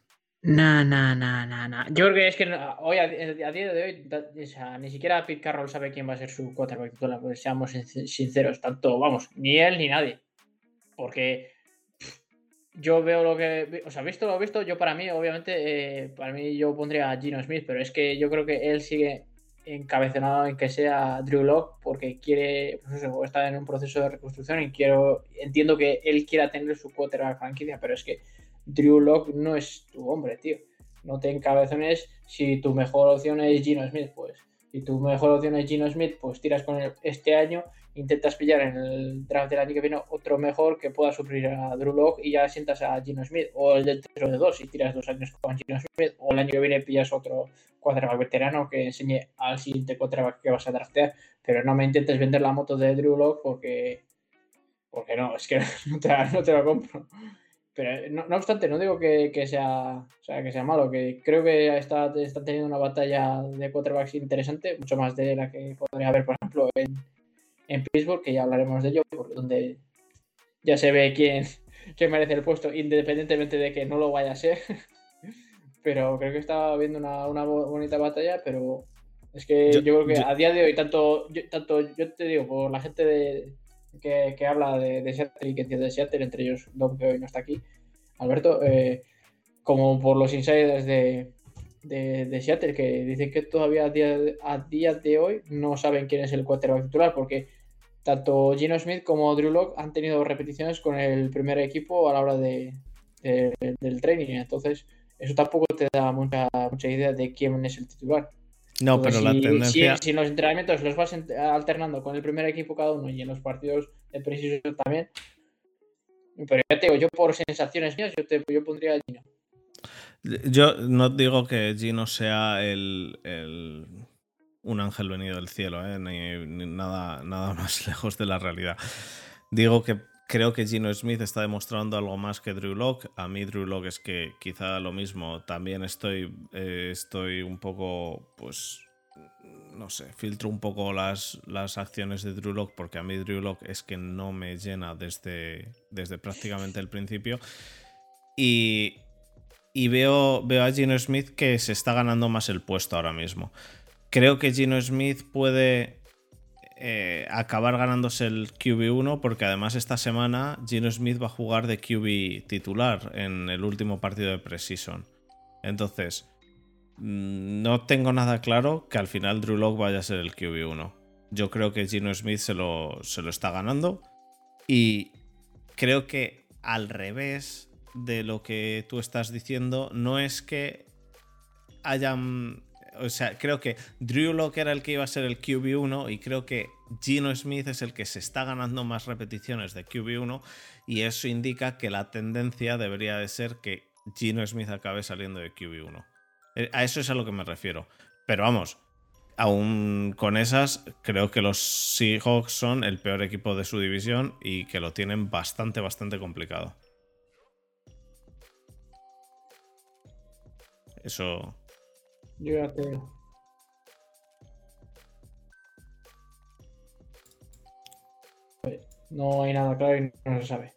No, no, no, no, no. Yo creo que es que hoy, a, día de hoy, ni siquiera Pete Carroll sabe quién va a ser su quarterback titular, pues seamos sinceros, tanto, vamos, ni él ni nadie. Porque yo veo lo que. O sea, visto lo visto, yo para mí, obviamente, eh, para mí yo pondría a Gino Smith, pero es que yo creo que él sigue encabezonado en que sea Drew Lock porque quiere, pues eso, está en un proceso de reconstrucción y quiero, entiendo que él quiera tener su quarterback franquicia, pero es que Drew Lock no es tu hombre, tío. No te encabezones si tu mejor opción es Gino Smith, pues. Si tu mejor opción es Gino Smith, pues tiras con él este año, intentas pillar en el draft del año que viene otro mejor que pueda suplir a Drew Lock y ya sientas a Gino Smith. O el del 3 de 2 y tiras dos años con Gino Smith. O el año que viene pillas otro quarterback veterano que enseñe al siguiente quarterback que vas a draftear. Pero no me intentes vender la moto de Drew Lock porque. Porque no, es que no te, no lo compro. Pero no, obstante, no digo que, sea, que sea malo, que creo que está, está teniendo una batalla de quarterbacks interesante, mucho más de la que podría haber, por ejemplo, en, en Pittsburgh, que ya hablaremos de ello, por donde ya se ve quién, quién merece el puesto, independientemente de que no lo vaya a ser. pero creo que está habiendo una, una bonita batalla, pero es que yo, creo que a día de hoy, tanto tanto yo te digo, por la gente de, que, habla de, de, Seattle y que entiende de Seattle, entre ellos Dom, que hoy no está aquí, Alberto, eh, como por los insiders de, de, Seattle, que dicen que todavía a día, a día de hoy no saben quién es el quarterback titular, porque tanto Gino Smith como Drew Locke han tenido repeticiones con el primer equipo a la hora de, del training, entonces eso tampoco te da mucha, mucha idea de quién es el titular. No, pero la tendencia. Si, en los entrenamientos los vas alternando con el primer equipo cada uno y en los partidos de preciso también. Pero ya te digo, yo por sensaciones mías, yo, te, yo pondría a Gino. Yo no digo que Gino sea el, un ángel venido del cielo, ¿eh? ni, nada, nada más lejos de la realidad. Digo que Creo que Gino Smith está demostrando algo más que Drew Locke. A mí Drew Locke es que quizá lo mismo. También estoy, eh, estoy un poco, pues, no sé, filtro un poco las, las acciones de Drew Locke porque a mí Drew Locke es que no me llena desde, desde prácticamente el principio. Y, y veo, veo a Gino Smith que se está ganando más el puesto ahora mismo. Creo que Gino Smith puede eh, acabar ganándose el QB1 porque además esta semana Gino Smith va a jugar de QB titular en el último partido de Precision. Entonces, mm, no tengo nada claro que al final Drew Locke vaya a ser el QB1. Yo creo que Gino Smith se lo, se lo está ganando y creo que al revés de lo que tú estás diciendo, no es que hayan o sea, creo que Drew Locke era el que iba a ser el QB1 y creo que Gino Smith es el que se está ganando más repeticiones de QB1 y eso indica que la tendencia debería de ser que Gino Smith acabe saliendo de QB1. Eh, a eso es a lo que me refiero. Pero vamos, aún con esas, creo que los Seahawks son el peor equipo de su división y que lo tienen bastante, bastante complicado. Eso, yo ya te No hay nada claro y no se sabe.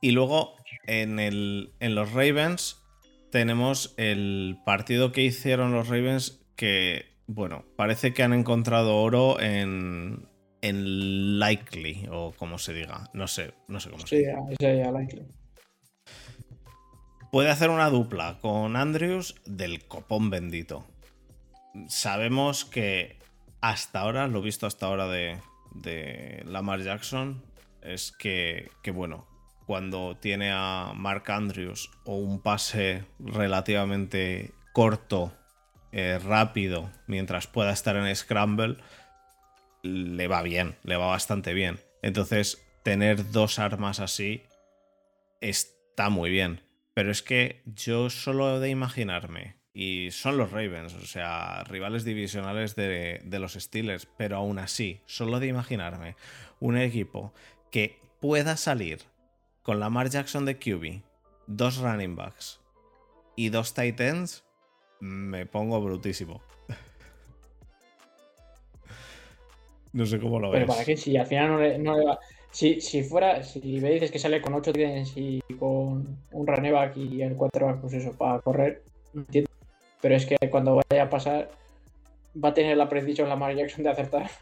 Y luego en, el, en los Ravens tenemos el partido que hicieron los Ravens que, bueno, parece que han encontrado oro en, en Likely o como se diga. No sé, no sé cómo se diga. Sí, ya, Likely puede hacer una dupla con Andrews del copón bendito. Sabemos que hasta ahora, lo visto hasta ahora de, de Lamar Jackson, es que, que, bueno, cuando tiene a Mark Andrews o un pase relativamente corto eh, rápido mientras pueda estar en Scramble, le va bien, le va bastante bien. Entonces, tener dos armas así está muy bien. Pero es que yo solo de imaginarme, y son los Ravens, o sea, rivales divisionales de, de los Steelers, pero aún así, solo de imaginarme un equipo que pueda salir con Lamar Jackson de QB, dos running backs y dos tight ends, me pongo brutísimo. no sé cómo lo ves. Pero para qué, si al final no le, va. Si, si, fuera, si me dices que sale con 8 tiens y con un running back y el 4 pues eso, para correr, entiendo. Pero es que cuando vaya a pasar, va a tener la precisión Lamar Jackson de acertar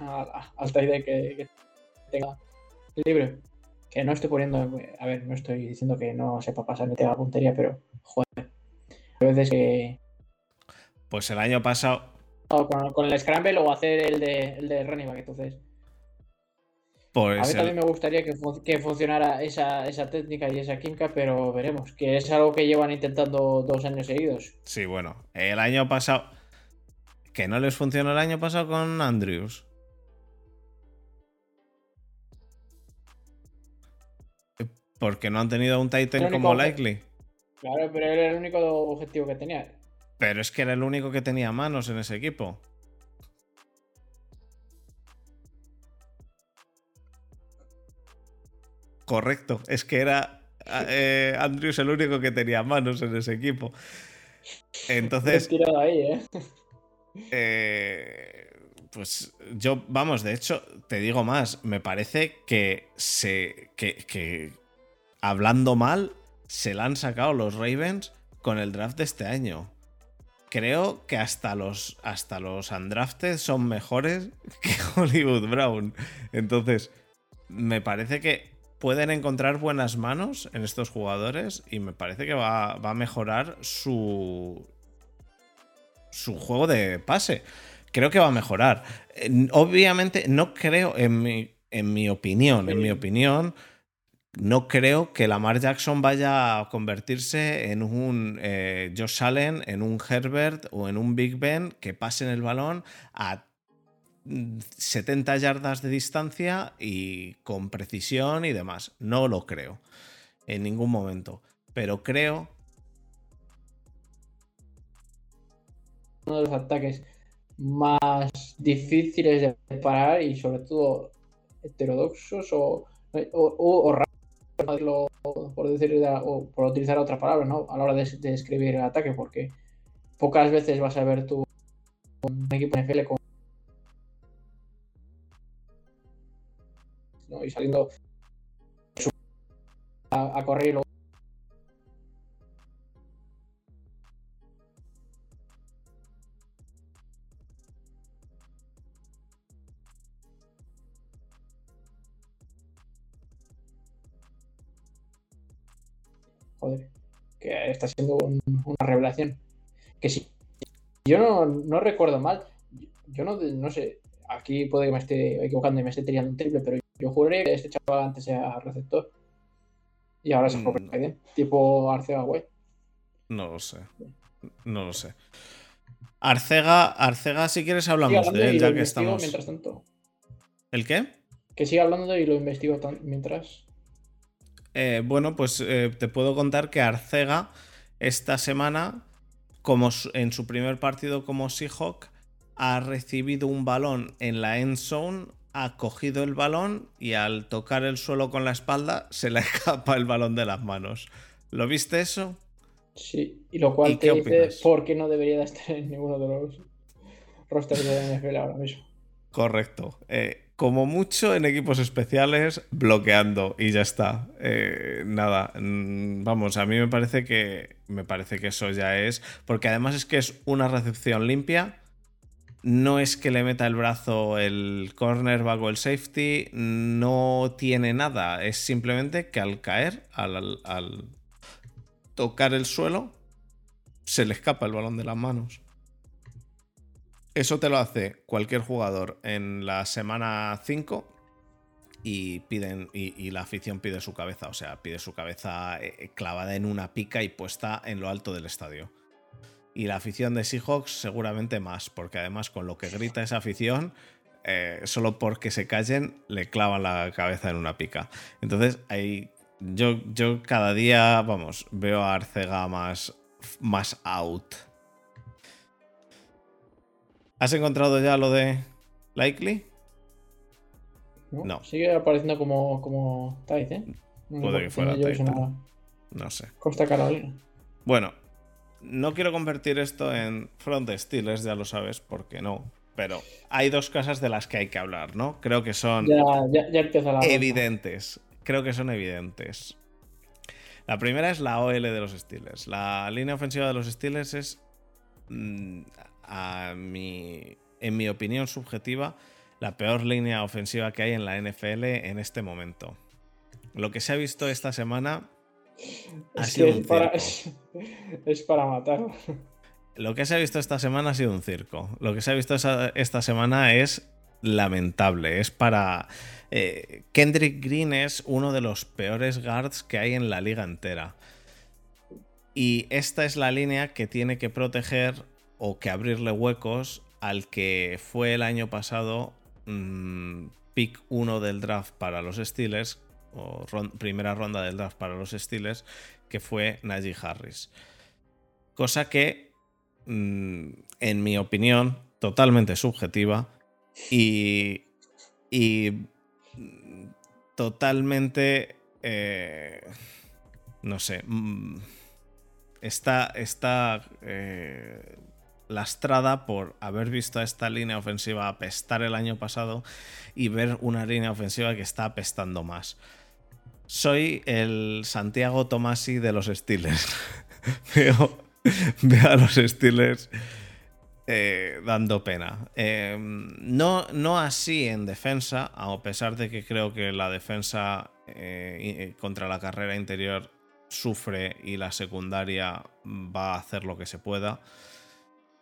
al tight que, que tenga libre. Que no estoy poniendo, a ver, no estoy diciendo que no sepa pasar ni tenga puntería, pero joder. A veces que. Pues el año pasado. con, el Scramble o hacer el de, el de running back, entonces. Pues a mí también me gustaría que, que funcionara esa, esa, técnica y esa química, pero veremos. Que es algo que llevan intentando dos años seguidos. Sí, bueno. El año pasado. Que no les funcionó el año pasado con Andrews. Porque no han tenido un Titan como Likely. Claro, pero era el único objetivo que tenía. Pero es que era el único que tenía manos en ese equipo. Correcto, es que era eh, Andrews el único que tenía manos en ese equipo. Entonces. ahí, ¿eh? ¿eh? Pues yo, vamos, de hecho, te digo más, me parece que se. que hablando mal, se la han sacado los Ravens con el draft de este año. Creo que hasta los, hasta los undrafted son mejores que Hollywood Brown. Entonces, me parece que pueden encontrar buenas manos en estos jugadores y me parece que va, va a mejorar su, su juego de pase. Creo que va a mejorar. Obviamente, no creo, en mi, en mi opinión, en mi opinión, no creo que Lamar Jackson vaya a convertirse en un eh, Josh Allen, en un Herbert o en un Big Ben que pasen el balón a 70 yardas de distancia y con precisión y demás. No lo creo en ningún momento. Pero creo... Uno de los ataques más difíciles de parar y sobre todo heterodoxos o, o, por decir o por utilizar otra palabra, ¿no? A la hora de, escribir el ataque, porque pocas veces vas a ver tu un equipo NFL con ¿no? y saliendo a, a correr y joder, que está siendo una revelación. Que si yo no, recuerdo mal, yo no, no sé, aquí puede que me esté equivocando y me esté tirando un triple, pero yo juré que este chaval antes era receptor. Y ahora se fue mm. tipo Arcega güey. No lo sé. No lo sé. Arcega, Arcega, si quieres hablamos de él, ya que estamos. Mientras tanto. ¿El qué? Que siga hablando y lo investigo mientras. Eh, bueno, pues eh, te puedo contar que Arcega esta semana, como en su primer partido como Seahawk, ha recibido un balón en la end zone, ha cogido el balón y al tocar el suelo con la espalda se le escapa el balón de las manos. ¿Lo viste eso? Sí, y lo cual te dice por qué no debería estar en ninguno de los rosters de NFL ahora mismo. Correcto. Eh, como mucho en equipos especiales, bloqueando y ya está. Eh, nada, mm, vamos, a mí me parece que me parece que eso ya es, porque además es que es una recepción limpia. No es que le meta el brazo el cornerback o el safety, no tiene nada. Es simplemente que al caer, al, tocar el suelo, se le escapa el balón de las manos. Eso te lo hace cualquier jugador en la semana 5 y piden y, la afición pide su cabeza, o sea, pide su cabeza eh, clavada en una pica y puesta en lo alto del estadio. Y la afición de Seahawks seguramente más, porque además con lo que grita esa afición, eh, solo porque se callen le clavan la cabeza en una pica. Entonces, ahí yo, yo cada día, vamos, veo a Arcega más, más out. ¿Has encontrado ya lo de Likely? No. Sigue apareciendo como, como Tide, ¿eh? Puede que fuera Tide. No sé. Costa Carolina. Bueno, no quiero convertir esto en front Steelers, ya lo sabes, porque no. Pero hay dos cosas de las que hay que hablar, ¿no? Creo que son evidentes. Creo que son evidentes. La primera es la OL de los Steelers. La línea ofensiva de los Steelers es, mm, a mi, en mi opinión subjetiva, la peor línea ofensiva que hay en la NFL en este momento. Lo que se ha visto esta semana ha es sido un para, es, para matar. Lo que se ha visto esta semana ha sido un circo. Lo que se ha visto esta semana es lamentable. Es para. Eh, Kendrick Green es uno de los peores guards que hay en la liga entera. Y esta es la línea que tiene que proteger o que abrirle huecos al que fue el año pasado mm, pick 1 del draft para los Steelers, primera ronda del draft para los Steelers, que fue Najee Harris. Cosa que, mm, en mi opinión, totalmente subjetiva y, y totalmente, eh, no sé, mm, está, está eh, lastrada por haber visto a esta línea ofensiva apestar el año pasado y ver una línea ofensiva que está apestando más. Soy el Santiago Tomasi de los Steelers. veo, a los Steelers eh, dando pena. Em, no, no así en defensa, a pesar de que creo que la defensa eh, contra la carrera interior sufre y la secundaria va a hacer lo que se pueda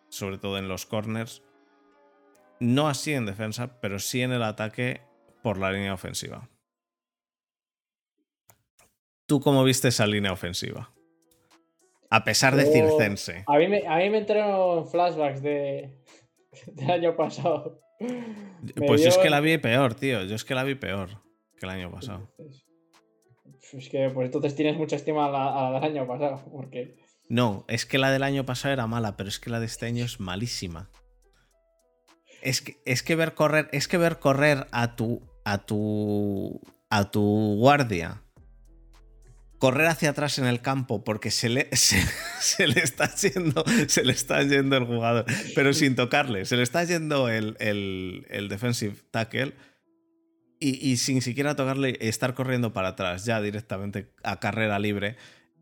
sobre todo en los corners. No así en defensa, pero sí en el ataque por la línea ofensiva. ¿Tú cómo viste esa línea ofensiva? A pesar de circense. A mí me, a mí me entraron flashbacks de, del año pasado. Pues yo es que la vi peor, tío. Yo es que la vi peor que el año pasado. Es que pues entonces tienes mucha estima a la, del año pasado. Porque no, es que la del año pasado era mala, pero es que la de este año es malísima. Es que, es que ver correr, es que ver correr a tu. a tu. a tu guardia. Correr hacia atrás en el campo porque se le, se, le está yendo. Se le está yendo el jugador. Pero sin tocarle. Se le está yendo el, el, defensive tackle. Y, y, sin siquiera tocarle, estar corriendo para atrás, ya directamente a carrera libre,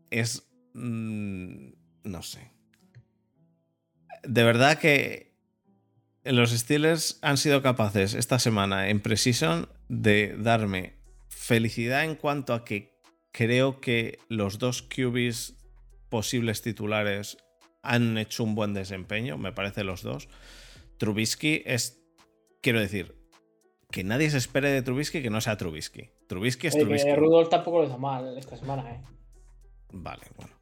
es Mm, no sé. De verdad que los Steelers han sido capaces esta semana en Precision de darme felicidad en cuanto a que creo que los dos QBs posibles titulares han hecho un buen desempeño, me parece los dos. Trubisky es, quiero decir, que nadie se espere de Trubisky que no sea Trubisky. Trubisky es Trubisky. Rudolf tampoco lo hizo mal esta semana, ¿eh? Vale, bueno.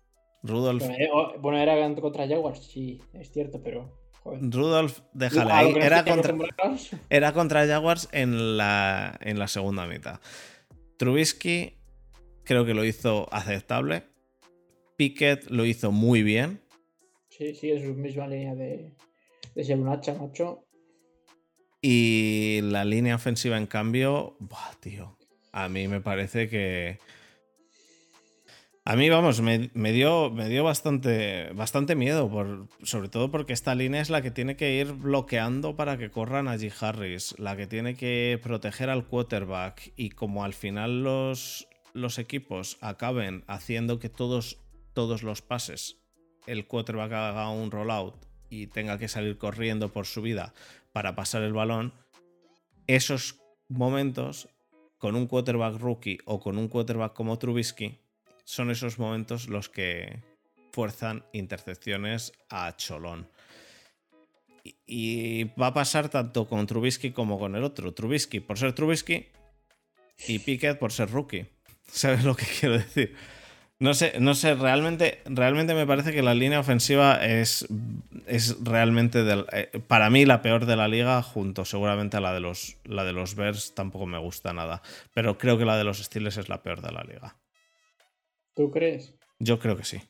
Rudolf. Eh, oh, bueno, era contra Jaguars, sí, es cierto, pero. Rudolf, déjale ahí. Era contra, era contra Jaguars en la, en la segunda mitad. Trubisky creo que lo hizo aceptable. Pickett lo hizo muy bien. Sí, sí, es su misma línea de, de ser un hacha, macho. Y la línea ofensiva, en cambio, tío. A mí me parece que a mí, vamos, me, dio, me dio bastante, bastante miedo, por, sobre todo porque esta línea es la que tiene que ir bloqueando para que corran allí Harris, la que tiene que proteger al quarterback y como al final los, los equipos acaben haciendo que todos, todos los pases el quarterback haga un rollout y tenga que salir corriendo por su vida para pasar el balón, esos momentos con un quarterback rookie o con un quarterback como Trubisky son esos momentos los que fuerzan intercepciones a Cholón. Y, va a pasar tanto con Trubisky como con el otro. Trubisky por ser Trubisky y Pickett por ser rookie. ¿Sabes lo que quiero decir? No sé, no sé, realmente, realmente me parece que la línea ofensiva es, es realmente, eh, para mí, la peor de la liga, junto seguramente a la de los, la de los Bears, tampoco me gusta nada. Pero creo que la de los Steelers es la peor de la liga. ¿Tú crees? Yo creo que sí.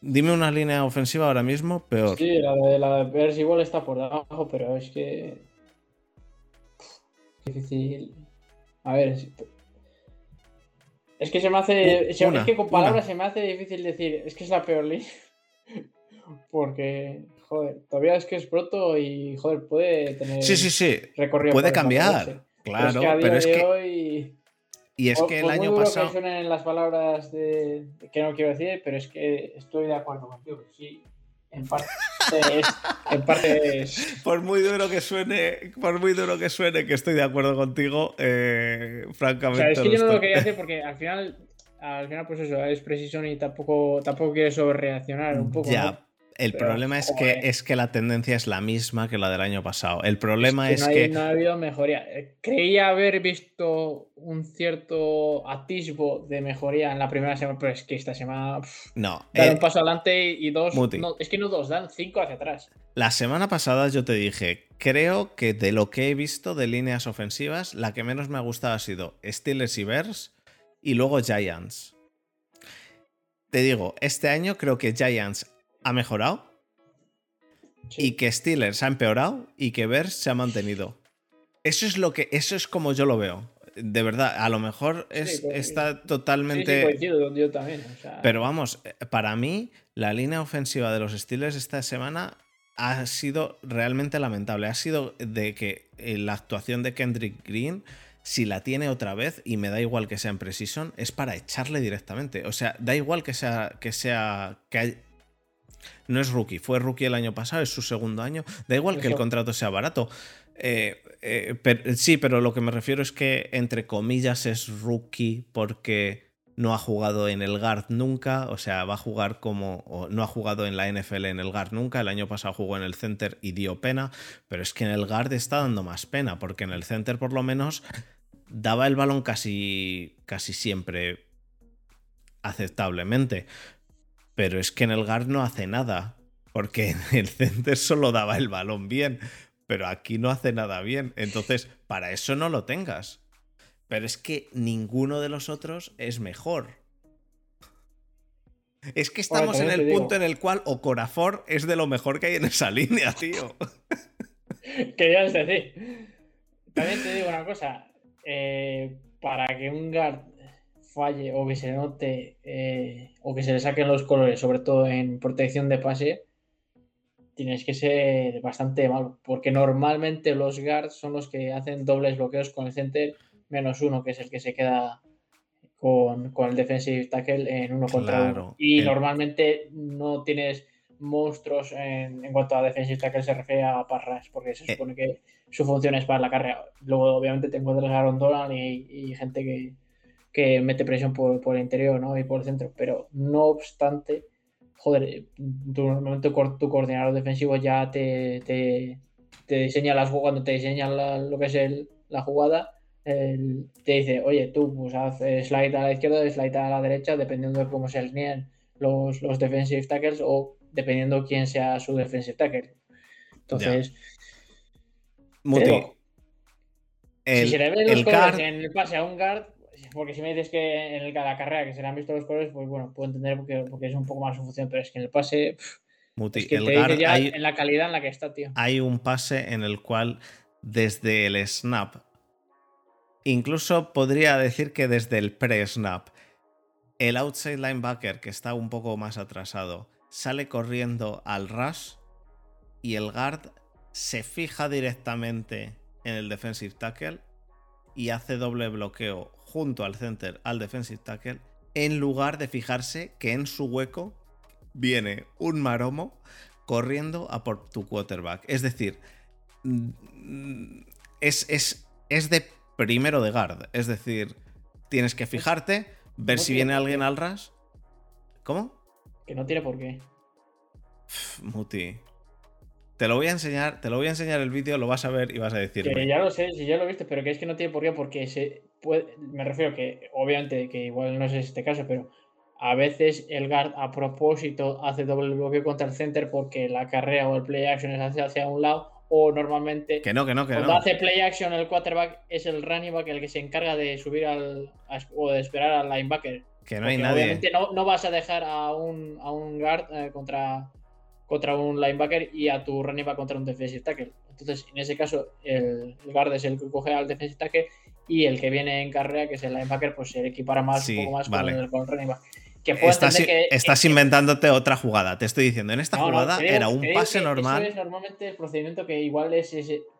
Dime una línea ofensiva ahora mismo peor. Sí, la de la Bears igual está por debajo, pero es que. Difícil. A ver, es que se me hace. es que con palabras se me hace difícil decir. Es que es la peor línea. Porque, joder, todavía es que es pronto y, joder, puede tener. Sí, sí, sí. Recorrido puede cambiar. Claro, pero es que. Hoy... Y es que el año muy pasado. que suenen las palabras de... que no quiero decir, pero es que estoy de acuerdo contigo. Sí, en parte es, en parte es... Por muy duro que suene, por muy duro que suene, que estoy de acuerdo contigo, eh, francamente. O sea, es que yo no lo quería hacer porque al final, al final, pues eso, es precision y tampoco, tampoco quiero sobre reaccionar un poco. Ya, el problema es que, es que la tendencia es la misma que la del año pasado. El problema es que. no, ha habido mejoría. Eh, creía haber visto un cierto atisbo de mejoría en la primera semana, pero es que esta semana. no. Dan un eh, paso adelante y dos. es que no dos, dan cinco hacia atrás. La semana pasada yo te dije, creo que de lo que he visto de líneas ofensivas, la que menos me ha gustado ha sido Steelers y Bears y luego Giants. Te digo, este año creo que Giants ha mejorado y que Steelers ha empeorado y que Bears se ha mantenido. Eso es lo que, eso es como yo lo veo. De verdad, a lo mejor es, está totalmente. yo también. Pero vamos, para mí, la línea ofensiva de los Steelers esta semana ha sido realmente lamentable. Ha sido de que eh, la actuación de Kendrick Green, si la tiene otra vez, y me da igual que sea en Precision, es para echarle directamente. O sea, da igual que sea. que sea. que no es rookie, fue rookie el año pasado, es su segundo año. Da igual que el contrato sea barato. Eh, eh, sí, pero lo que me refiero es que, entre comillas, es rookie porque no ha jugado en el guard nunca, o sea, va a jugar como, no ha jugado en la NFL en el guard nunca, el año pasado jugó en el center y dio pena, pero es que en el guard está dando más pena, porque en el center por lo menos daba el balón casi, casi siempre aceptablemente. Pero es que en el guard no hace nada. Porque en el center solo daba el balón bien. Pero aquí no hace nada bien. Entonces, para eso no lo tengas. Pero es que ninguno de los otros es mejor. Es que estamos en el punto en el cual Ocorafor es de lo mejor que hay en esa línea, tío. Querías decir. También te digo una cosa. Eh, para que un guard falle o que se note eh, o que se le saquen los colores, sobre todo en protección de pase, tienes que ser bastante malo, porque normalmente los guards son los que hacen dobles bloqueos con el center menos uno, que es el que se queda con, el defensive tackle en uno contra uno. Y normalmente no tienes monstruos en, cuanto a defensive tackle se refiere a parras, porque se eh. supone que su función es para la carrera. Luego, obviamente, te encuentras a Aaron y gente que, que mete presión por, el interior ¿no? y por el centro, pero no obstante, joder, tu, normalmente tu coordinador defensivo ya te, te, diseña las cuando te diseña lo que es la jugada, te dice, oye, tú pues haz slide a la izquierda, slide a la derecha, dependiendo de cómo se alinean los, los defensive tackles o dependiendo quién sea su defensive tackle. Entonces, si se le ven los colores en el pase a un guard, porque si me dices que en el, la carrera que se le han visto los colores, pues bueno, puedo entender porque, porque es un poco más su función, pero es que en el pase. es que te ya en la calidad en la que está, tío. Hay un pase en el cual, desde el snap, incluso podría decir que desde el pre-snap, el outside linebacker, que está un poco más atrasado, sale corriendo al rush y el guard se fija directamente en el defensive tackle y hace doble bloqueo junto al center, al defensive tackle, en lugar de fijarse que en su hueco viene un maromo corriendo a por tu quarterback. Es decir, mm, es, es, es de primero de guard. Es decir, tienes que fijarte, ver si viene alguien al ras. ¿Cómo? Que no tiene por qué. Muti. Te lo voy a enseñar, te lo voy a enseñar el vídeo, lo vas a ver y vas a decir. Que ya lo sé, si ya lo viste, pero que es que no tiene por qué, porque se, me refiero que, obviamente, que igual no es este caso, pero a veces el guard a propósito hace doble bloqueo contra el center porque la carrera o el play action es hacia, hacia un lado o normalmente que no, que no, que cuando hace play action el quarterback es el running back el que se encarga de subir al o de esperar al linebacker. Que no hay nadie. Obviamente no, no, vas a dejar a un, a un guard eh, contra, contra un linebacker y a tu running back contra un defensive tackle. Entonces, en ese caso, el, guard es el que coge al defensive tackle y el que viene en carrera, que es el linebacker, pues se equipara más, un poco más con, el, con el running back estás, inventándote otra jugada. Te estoy diciendo, en esta jugada era un pase normal. Eso es normalmente el procedimiento que igual es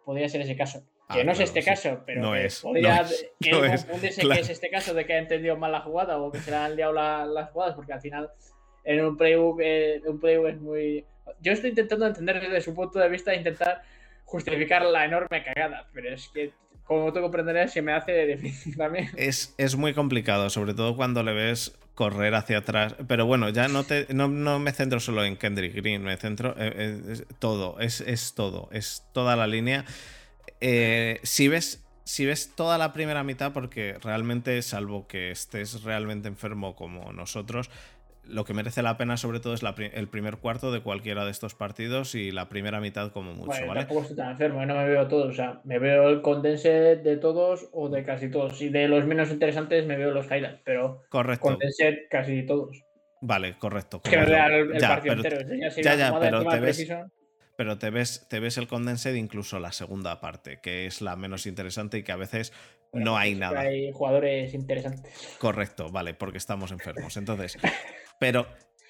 podría ser ese caso. Que ah, no es este caso, pero no que es, podría que que es este caso de que ha entendido mal la jugada o que se le han liado las jugadas, porque al final en un playbook, eh, un playbook es muy. Yo estoy intentando entender desde su punto de vista, intentar justificar la enorme cagada, pero es que como tú comprenderás, se me hace difícil también. Es, es muy complicado, sobre todo cuando le ves correr hacia atrás. Pero bueno, ya no, te, no, me centro solo en Kendrick Green, me centro en todo, es, es, todo, es toda la línea. Eh, si ves si ves toda la primera mitad, porque realmente, salvo que estés realmente enfermo como nosotros, lo que merece la pena sobre todo es el primer cuarto de cualquiera de estos partidos y la primera mitad como mucho, bueno, ¿vale? Tampoco estoy tan enfermo, ¿eh? no me veo todos, o sea, me veo el condense de todos o de casi todos. Y de los menos interesantes me veo los highlights, pero correcto. condense casi todos. Vale, correcto. Es que me veo el, partido entero. Ya, ya, pero te ves, pero te ves, te ves el condensed incluso la segunda parte, que es la menos interesante y que a veces no hay nada. Hay jugadores interesantes. Correcto, vale, porque estamos enfermos. Entonces, Pero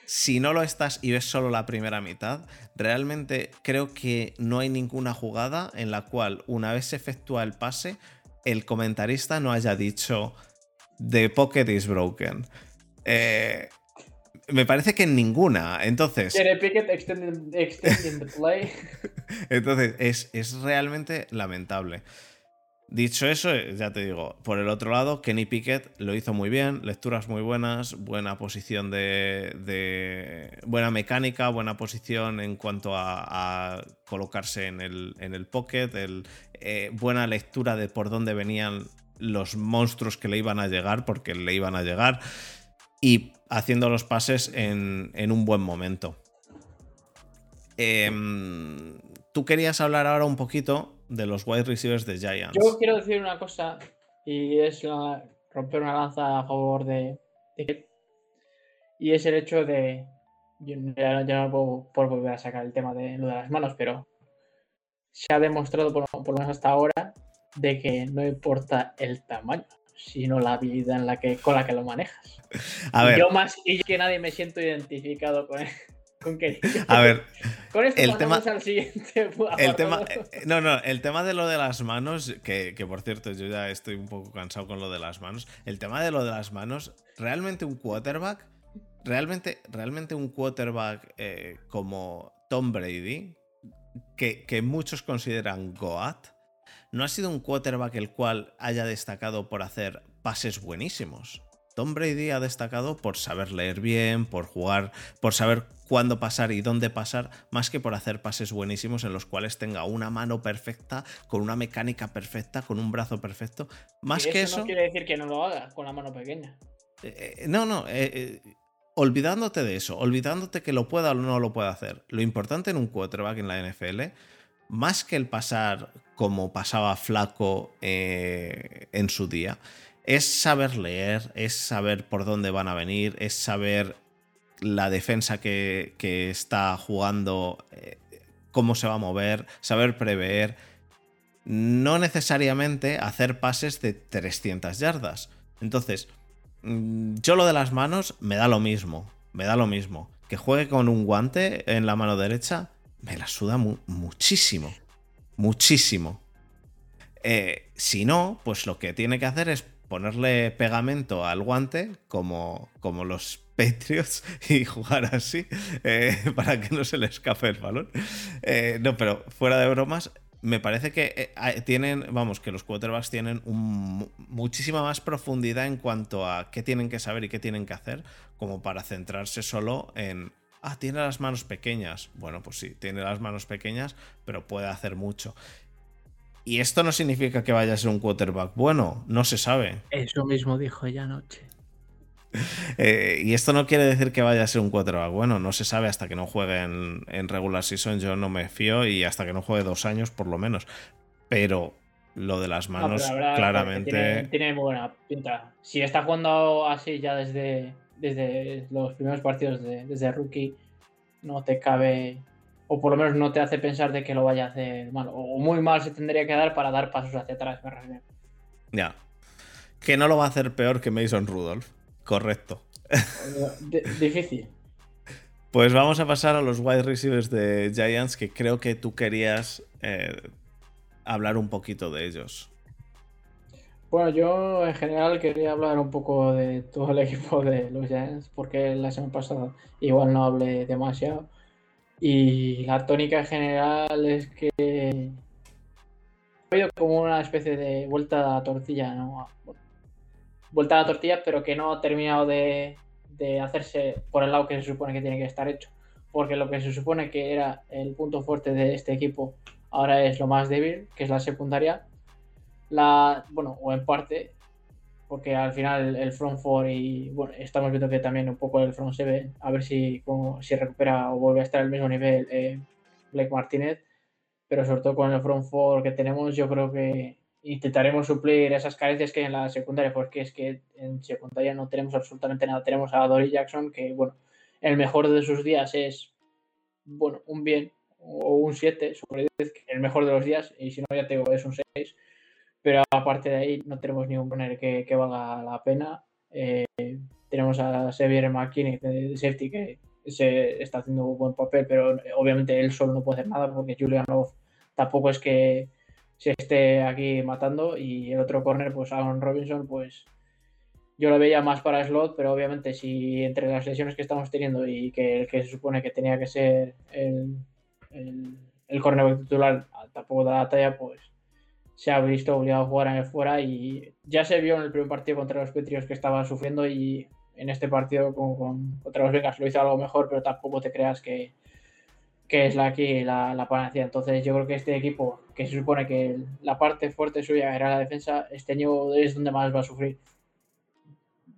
si no lo estás y ves solo la primera mitad, realmente creo que no hay ninguna jugada en la cual una vez se efectúa el pase, el comentarista no haya dicho The pocket is broken. Eh, me parece que en ninguna. Entonces. Entonces, es, es realmente lamentable. Dicho eso, ya te digo, por el otro lado, Kenny Pickett lo hizo muy bien, lecturas muy buenas, buena posición de, buena mecánica, buena posición en cuanto a, colocarse en el, en el pocket, eh, buena lectura de por dónde venían los monstruos que le iban a llegar, porque le iban a llegar, y haciendo los pases en, un buen momento. Em, tú querías hablar ahora un poquito de los wide receivers de Giants. Yo quiero decir una cosa y es romper una lanza a favor de, y es el hecho de ya, no puedo por volver a sacar el tema de lo de las manos, pero se ha demostrado por, lo menos hasta ahora de que no importa el tamaño, sino la habilidad en la que, con la que lo manejas. Yo más y que nadie me siento identificado con él. A ver, con esto el tema, al siguiente. El tema, eh, no, no, el tema de lo de las manos, que, por cierto yo ya estoy un poco cansado con lo de las manos. El tema de lo de las manos, realmente un quarterback, realmente, realmente un quarterback eh, como Tom Brady, que, que muchos consideran Goat, no ha sido un quarterback el cual haya destacado por hacer pases buenísimos. Tom Brady ha destacado por saber leer bien, por jugar, por saber cuándo pasar y dónde pasar, más que por hacer pases buenísimos en los cuales tenga una mano perfecta, con una mecánica perfecta, con un brazo perfecto. Más que eso. No quiere decir que no lo haga con la mano pequeña. Eh, eh, no, no. Eh, olvidándote de eso, olvidándote que lo pueda o no lo pueda hacer. Lo importante en un quarterback en la NFL, más que el pasar como pasaba Flaco en su día, es saber leer, es saber por dónde van a venir, es saber la defensa que, está jugando, eh, cómo se va a mover, saber prever. No necesariamente hacer pases de 300 yardas. Entonces, mm, yo lo de las manos me da lo mismo, me da lo mismo. Que juegue con un guante en la mano derecha, me la suda muchísimo, muchísimo. Eh, si no, pues lo que tiene que hacer es ponerle pegamento al guante, como, como los Patriots, y jugar así, eh, para que no se le escape el balón. Eh, no, pero fuera de bromas, me parece que eh, tienen, vamos, que los quarterbacks tienen muchísima más profundidad en cuanto a qué tienen que saber y qué tienen que hacer, como para centrarse solo en, ah, tiene las manos pequeñas. Bueno, pues sí, tiene las manos pequeñas, pero puede hacer mucho. Y esto no significa que vaya a ser un quarterback bueno, no se sabe. Eso mismo dijo ella anoche. Eh, y esto no quiere decir que vaya a ser un quarterback bueno, no se sabe hasta que no juegue en, en, regular season, yo no me fío y hasta que no juegue dos años por lo menos. Pero lo de las manos, no, claramente. Tiene, tiene, muy buena pinta. Si está jugando así ya desde, desde los primeros partidos de, desde rookie, no te cabe o por lo menos no te hace pensar de que lo vaya a hacer mal. O muy mal se tendría que dar para dar pasos hacia atrás, me Ya. Que no lo va a hacer peor que Mason Rudolph. Correcto. difícil. Pues vamos a pasar a los wide receivers de Giants, que creo que tú querías eh, hablar un poquito de ellos. Bueno, yo en general quería hablar un poco de todo el equipo de los Giants, porque la semana pasada igual no hablé demasiado. Y la tónica general es que ha habido como una especie de vuelta a la tortilla, ¿no? Vuelta a la tortilla, pero que no ha terminado de, hacerse por el lado que se supone que tiene que estar hecho. Porque lo que se supone que era el punto fuerte de este equipo ahora es lo más débil, que es la secundaria. La, bueno, o en parte, porque al final el front four y bueno, estamos viendo que también un poco el front seven, a ver si, como, si recupera o vuelve a estar al mismo nivel eh, Blake Martínez, pero sobre todo con el front four que tenemos, yo creo que intentaremos suplir esas carencias que hay en la secundaria, porque es que en secundaria no tenemos absolutamente nada. Tenemos a Dory Jackson, que bueno, el mejor de sus días es, bueno, un bien o un 7, el mejor de los días, y si no, ya tengo, es un 6 pero aparte de ahí no tenemos ningún poner que, valga la pena. Eh, tenemos a Xavier McKinney de safety que se está haciendo un buen papel, pero obviamente él solo no puede hacer nada porque Julian Love tampoco es que se esté aquí matando y el otro corner, pues Aaron Robinson, pues yo lo veía más para slot, pero obviamente si entre las lesiones que estamos teniendo y que el que se supone que tenía que ser el, el, el corner titular tampoco da la talla, pues se ha visto obligado a jugar en el fuera y ya se vio en el primer partido contra los Petrios que estaban sufriendo y en este partido con, contra los Vegas lo hizo algo mejor, pero tampoco te creas que, que es la, aquí la, la panacea. Entonces yo creo que este equipo, que se supone que la parte fuerte suya era la defensa, este año es donde más va a sufrir.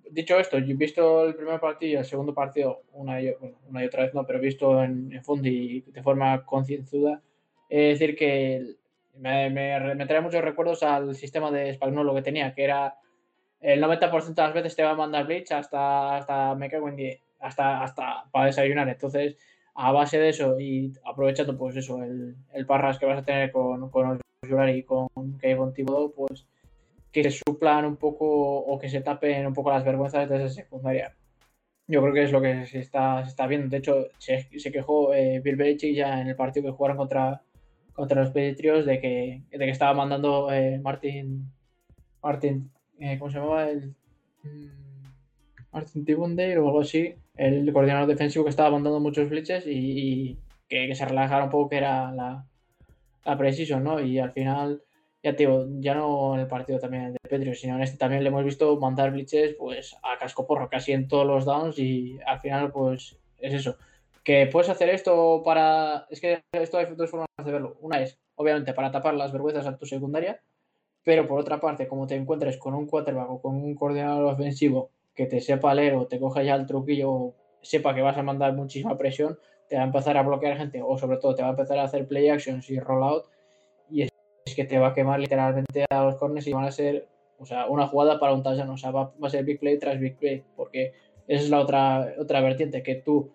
Dicho esto, yo he visto el primer partido y el segundo partido una y, una y otra vez no, pero visto en, en Fundi de forma concienzuda. Es decir, que me, me, trae muchos recuerdos al sistema de Spagnolo que tenía, que era el 90% de las veces te va a mandar Bleach hasta, hasta me cago en hasta, hasta para desayunar. Entonces, a base de eso y aprovechando pues eso, el, el parras que vas a tener con, con y con Kevin Thibodeau, pues que se suplan un poco o que se tapen un poco las vergüenzas de esa secundaria. Yo creo que es lo que se está, se está viendo. De hecho, se, se quejó eh, Bill Belichick ya en el partido que jugaron contra, contra los Patriots de que, de que estaba mandando eh, Martin, Martin eh, ¿cómo se llamaba? El, mm, Martin Tibundale o algo así, el coordinador defensivo que estaba mandando muchos glitches y, que, se relajara un poco que era la, la precision, ¿no? Y al final, ya te ya no en el partido también de Patriots, sino en este también le hemos visto mandar glitches pues a casco porro casi en todos los downs y al final pues es eso que puedes hacer esto para. Es que esto hay dos formas de verlo. Una es, obviamente, para tapar las vergüenzas a tu secundaria, pero por otra parte, como te encuentres con un quarterback o con un coordinador ofensivo que te sepa leer o te coja ya el truquillo sepa que vas a mandar muchísima presión, te va a empezar a bloquear gente o sobre todo te va a empezar a hacer play actions y rollout y es, que te va a quemar literalmente a los corners y van a ser o sea, una jugada para un touchdown, o sea, va, va, a ser big play tras big play, porque esa es la otra, otra vertiente, que tú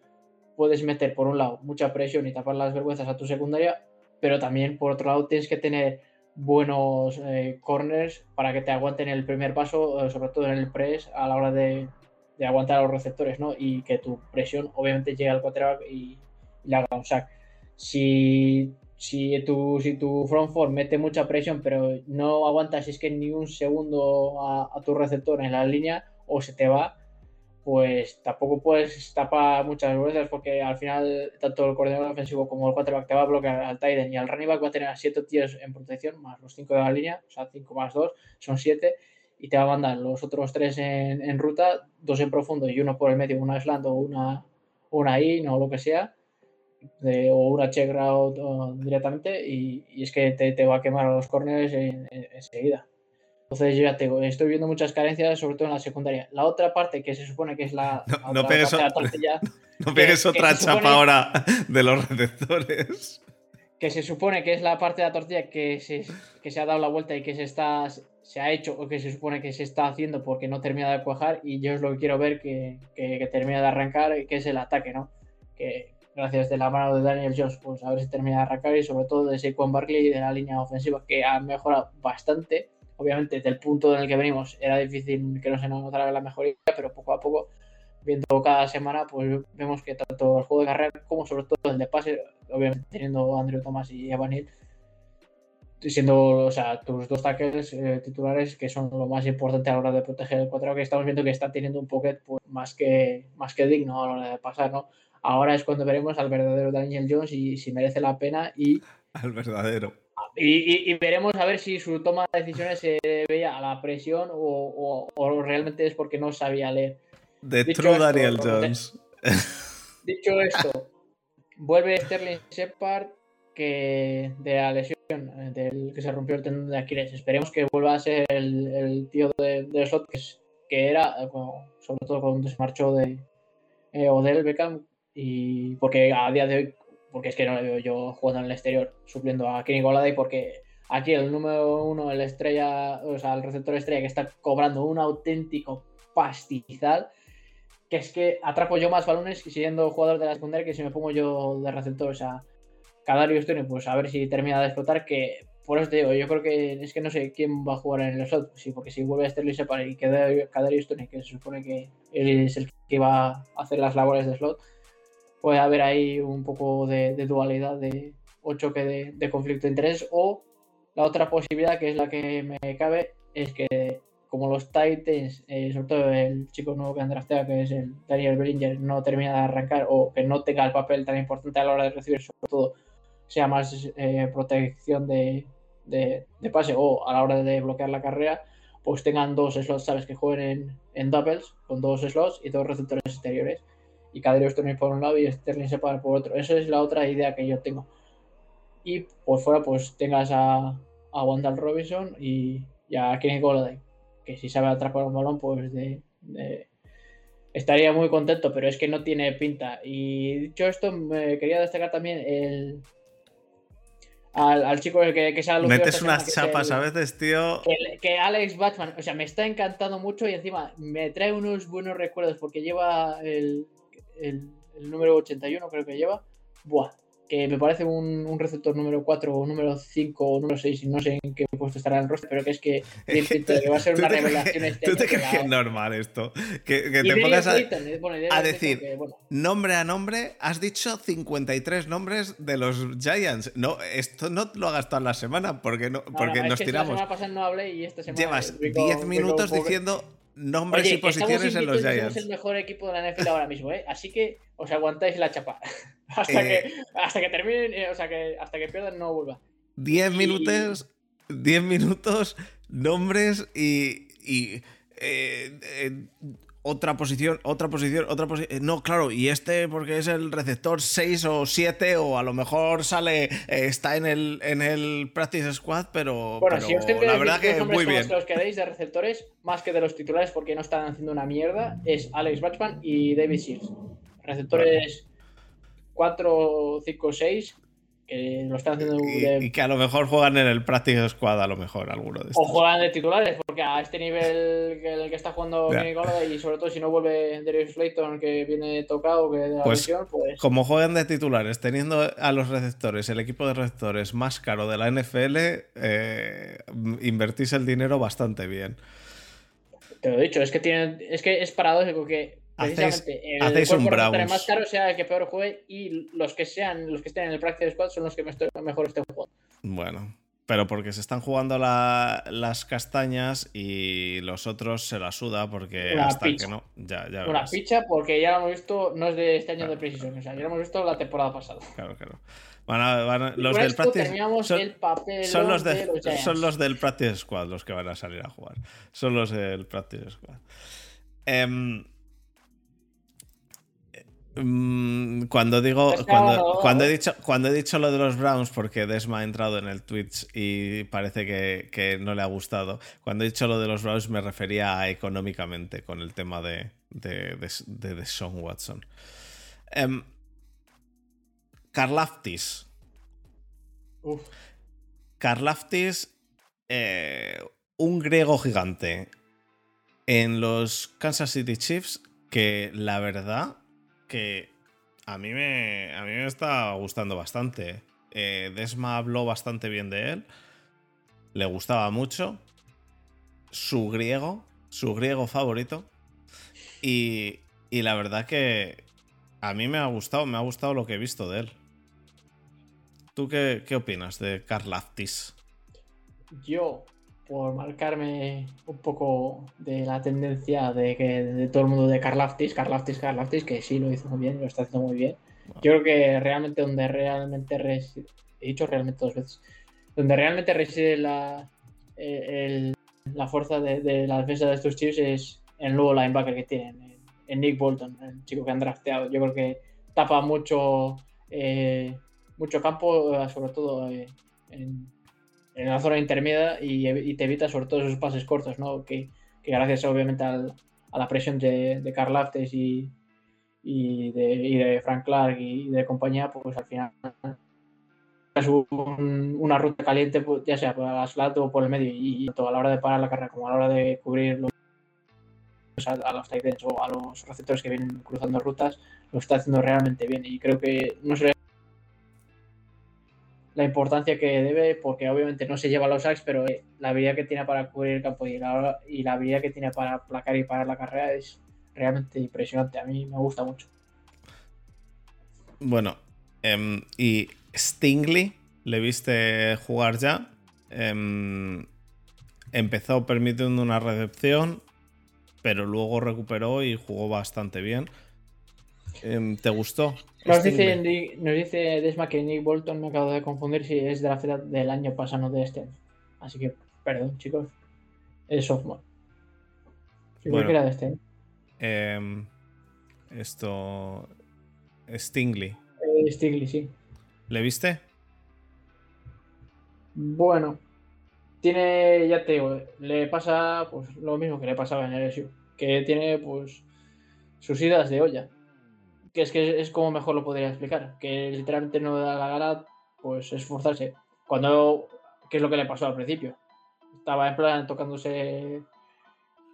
puedes meter, por un lado, mucha presión y tapar las vergüenzas a tu secundaria, pero también, por otro lado, tienes que tener buenos eh, corners para que te aguanten el primer paso, eh, sobre todo en el press, a la hora de, aguantar a los receptores, ¿no? Y que tu presión, obviamente, llegue al quarterback y, le haga un sack. Si, si, tu, si tu front four mete mucha presión, pero no aguantas, es que ni un segundo a, a tu receptor en la línea, o se te va, pues tampoco puedes tapar muchas veces porque al final tanto el coordinador ofensivo como el quarterback te va a bloquear al Tiden y al running back va a tener a 7 tíos en protección, más los 5 de la línea, o sea, 5 más 2, son 7, y te va a mandar los otros 3 en, en, ruta, dos en profundo y uno por el medio, una slant o una, una in o lo que sea, o una check route directamente y, y es que te, te, va a quemar los corners enseguida. Entonces yo ya tengo, estoy viendo muchas carencias, sobre todo en la secundaria. La otra parte que se supone que es la... No, no pegues, la tortilla, no pegues que, otra que chapa supone, ahora de los receptores. Que se supone que es la parte de la tortilla que se, que se ha dado la vuelta y que se está se ha hecho o que se supone que se está haciendo porque no termina de cuajar y yo es lo que quiero ver que, que, que termina de arrancar, que es el ataque, ¿no? Que gracias de la mano de Daniel Jones, pues a ver si termina de arrancar y sobre todo de Saquon Barkley y de la línea ofensiva que ha mejorado bastante. Obviamente, desde el punto en el que venimos era difícil que no se nos notara la mejoría, pero poco a poco, viendo cada semana, pues vemos que tanto el juego de carrera como sobre todo el de pase, obviamente teniendo a Andrew Thomas y Evan Hill, siendo o sea, tus dos tackles eh, titulares que son lo más importante a la hora de proteger el cuadrado, que estamos viendo que está teniendo un pocket pues, más, que, más que digno a la hora de pasar, ¿no? Ahora es cuando veremos al verdadero Daniel Jones y si merece la pena y... Al verdadero. Y, y, y veremos a ver si su toma de decisiones se veía a la presión o, o, o realmente es porque no sabía leer. The Dicho true esto, Daniel Jones. Dicho esto, vuelve Sterling Shepard que de la lesión del que se rompió el tendón de Aquiles. Esperemos que vuelva a ser el, el tío de, de Slot que, que era, sobre todo cuando se marchó de eh, Odell Beckham, y porque a día de hoy, porque es que no le veo yo jugando en el exterior, supliendo a Kenny Goladay, porque aquí el número uno, el estrella, o sea, el receptor estrella que está cobrando un auténtico pastizal, que es que atrapo yo más balones siendo jugador de la secundaria que si me pongo yo de receptor, o sea, Kadarius Tony, pues a ver si termina de explotar, que por eso te digo, yo creo que es que no sé quién va a jugar en el slot, sí, porque si vuelve a Sterling Separ y queda Kadarius Tony, que se supone que él es el que va a hacer las labores de slot, puede haber ahí un poco de, dualidad, de o choque de, conflicto de interés, o la otra posibilidad, que es la que me cabe, es que como los Titans, eh, sobre todo el chico nuevo que han drafteado, que es el Daniel Bellinger, no termina de arrancar o que no tenga el papel tan importante a la hora de recibir, sobre todo sea más eh, protección de, de, de, pase o a la hora de bloquear la carrera, pues tengan dos slots, ¿sabes? Que jueguen en, en doubles, con dos slots y dos receptores exteriores. Y Kadrius Tony por un lado y Sterling Separ por otro. Esa es la otra idea que yo tengo. Y por fuera, pues tengas a, a Wandal Robinson y, y a Kenny Golladay, que si sabe atrapar un balón, pues de, de, estaría muy contento, pero es que no tiene pinta. Y dicho esto, me quería destacar también el, al, al, chico que, que se ha Metes unas chapas el, a veces, tío. Que, que, Alex Batman, o sea, me está encantando mucho y encima me trae unos buenos recuerdos porque lleva el, el, el número 81, creo que lleva. Buah, que me parece un, un, receptor número 4 o número 5 o número 6, y no sé en qué puesto estará en el roster, pero que es que, que va a ser una revelación. Este ¿Tú te crees que es normal esto? Que, que te pongas a, eh, bueno, a decir que, bueno. nombre a nombre, has dicho 53 nombres de los Giants. No, esto no lo hagas toda la semana porque, no, porque no, nos es tiramos. La semana pasada no hablé y esta semana. Llevas 10 minutos Rico, diciendo nombres Oye, y posiciones en los Giants. Somos el mejor equipo de la NFL ahora mismo, ¿eh? Así que os aguantáis la chapa. hasta, eh, que, hasta que terminen, eh, o sea, que hasta que pierdan no vuelva. 10 y... minutos, 10 minutos, nombres y. y eh, eh, otra posición, otra posición, otra posición. No, claro, y este porque es el receptor 6 o 7 o a lo mejor sale, eh, está en el, en el Practice Squad, pero, bueno, pero si os la verdad que muy bien. Los que os queréis de receptores, más que de los titulares porque no están haciendo una mierda, es Alex Batchman y David Shields. Receptores 4, 5, 6 que lo están haciendo y, de... y, que a lo mejor juegan en el Practice Squad, a lo mejor, alguno de estos. O juegan de titulares, porque a este nivel que el que está jugando. Kenny y sobre todo si no vuelve Darius Slayton, que viene tocado, que de la pues, lesión, pues... Como juegan de titulares, teniendo a los receptores, el equipo de receptores más caro de la NFL, eh, invertís el dinero bastante bien. Te lo he dicho, es que, tienen, es, que es paradójico que Hacéis, el hacéis un Browns. más caro sea el que peor juegue y los que sean los que estén en el practice squad son los que mejor estén jugando. Bueno, pero porque se están jugando la, las castañas y los otros se la suda porque Una hasta picha. que no. Ya, ya Una verás. picha porque ya lo hemos visto, no es de este año claro. de Precision, o sea, ya lo hemos visto la temporada pasada. Claro, claro. Los del practice son, son, papel son, los de, de los son los del practice squad los que van a salir a jugar. Son los del practice squad. Um, cuando digo, cuando, cuando, he dicho, cuando he dicho lo de los Browns, porque Desma ha entrado en el Twitch y parece que, no le ha gustado, cuando he dicho lo de los Browns me refería a económicamente con el tema de, de, de, Sean Watson. Um, Karlaftis. Karlaftis, eh, un griego gigante en los Kansas City Chiefs que la verdad que a mí me, a mí me está gustando bastante. Eh, Desma habló bastante bien de él. Le gustaba mucho. Su griego, su griego favorito. Y, y la verdad que a mí me ha gustado, me ha gustado lo que he visto de él. ¿Tú qué, qué opinas de Karl Yo por marcarme un poco de la tendencia de que de todo el mundo de Karlaftis, Karlaftis, Karlaftis, que sí lo hizo muy bien, lo está haciendo muy bien. Yo creo que realmente donde realmente reside, he dicho realmente dos veces, donde realmente reside la, eh, la fuerza de, la defensa de estos chips es el nuevo linebacker que tienen, en Nick Bolton, el chico que han drafteado. Yo creo que tapa mucho, eh, mucho campo, sobre todo eh, en en la zona intermedia y, te evita sobre todo esos pases cortos, ¿no? Que, gracias obviamente a la presión de, de Carl Aftes y, de, Frank Clark y de compañía, pues al final es una ruta caliente, pues, ya sea por el slat o por el medio, y, tanto a la hora de parar la carrera como a la hora de cubrir los, a, los tight o a los receptores que vienen cruzando rutas, lo está haciendo realmente bien. Y creo que no sé la importancia que debe, porque obviamente no se lleva los sacks, pero eh, la habilidad que tiene para cubrir el campo y la, y habilidad que tiene para placar y parar la carrera es realmente impresionante. A mí me gusta mucho. Bueno, em, y Stingley, ¿le viste jugar ya? Em, empezó permitiendo una recepción, pero luego recuperó y jugó bastante bien. Em, ¿Te gustó? Nos dice, nos dice Desma que Nick Bolton me acabo de confundir si es de la fecha del año pasado, no de este. Así que, perdón, chicos. Es sophomore. Si bueno, era de este. Eh, esto. Stingley. Eh, Stingley, sí. ¿Le viste? Bueno. Tiene, ya te digo, le pasa pues lo mismo que le pasaba en el LSU. Que tiene pues sus idas de olla que es que es como mejor lo podría explicar, que literalmente no da la gana pues esforzarse. Cuando, ¿qué es lo que le pasó al principio? Estaba en plan tocándose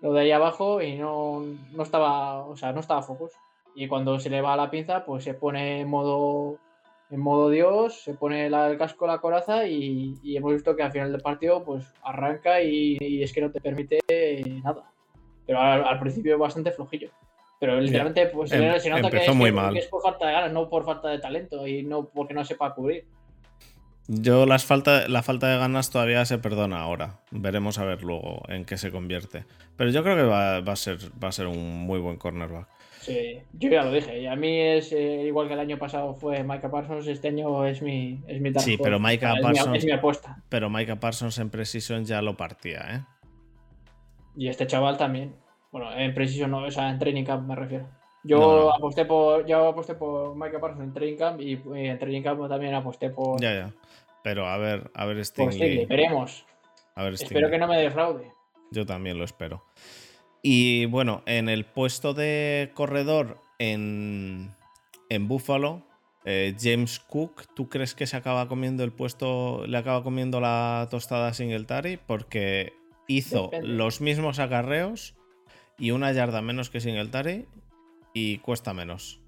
lo de ahí abajo y no, no estaba, o sea, no estaba focus. Y cuando se le va la pinza, pues se pone en modo en modo Dios, se pone el casco, la coraza y, hemos visto que al final del partido pues arranca y, es que no te permite nada. Pero al, al principio bastante flojillo. Pero literalmente, pues em, se nota que es, por falta de ganas, no por falta de talento y no porque no sepa cubrir. Yo las falta, la falta de ganas todavía se perdona ahora. Veremos a ver luego en qué se convierte. Pero yo creo que va, a, ser, va a ser un muy buen cornerback. Sí, yo ya lo dije. Y a mí es eh, igual que el año pasado fue Micah Parsons, este año es mi, es mi Sí, pero Micah Parsons. Es mi, apuesta. Pero Micah Parsons en Precision ya lo partía, ¿eh? Y este chaval también. Bueno, en Precision no, o sea, en Training Camp me refiero. Yo aposté por yo aposté por Michael Parsons en Training Camp y en Training Camp también aposté por. Ya, ya. Pero a ver, a ver Stingley. Stingley. Veremos. A ver, Espero que no me defraude. Yo también lo espero. Y bueno, en el puesto de corredor en, en Buffalo, eh, James Cook, ¿tú crees que se acaba comiendo el puesto, le acaba comiendo la tostada a Singletary? Porque hizo los mismos acarreos y una yarda menos que Singletary y cuesta menos.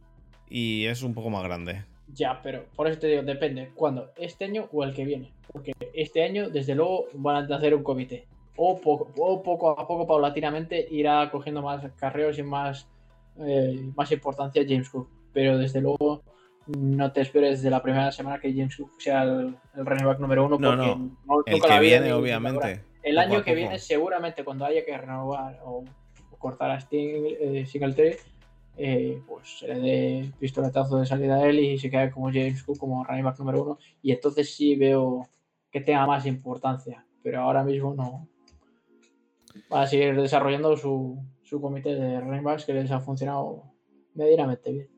Y es un poco más grande. Ya, pero por eso te digo, depende. ¿Cuándo? ¿Este año o el que viene? Porque este año, desde luego, van a hacer un comité. O poco, poco a poco, paulatinamente, irá cogiendo más carreos y más, eh, más importancia James Cook. Pero desde luego, no te esperes desde la primera semana que James Cook sea el, el running back número uno. No, no. el que viene, obviamente. El año que viene, seguramente, cuando haya que renovar o cortar a Sting, eh, Singletary, eh, pues se le dé pistoletazo de salida a él y se quede como James Cook, como running back número uno. Y entonces sí veo que tenga más importancia. Pero ahora mismo no. Va a seguir desarrollando su, su comité de running backs que les ha funcionado medianamente bien.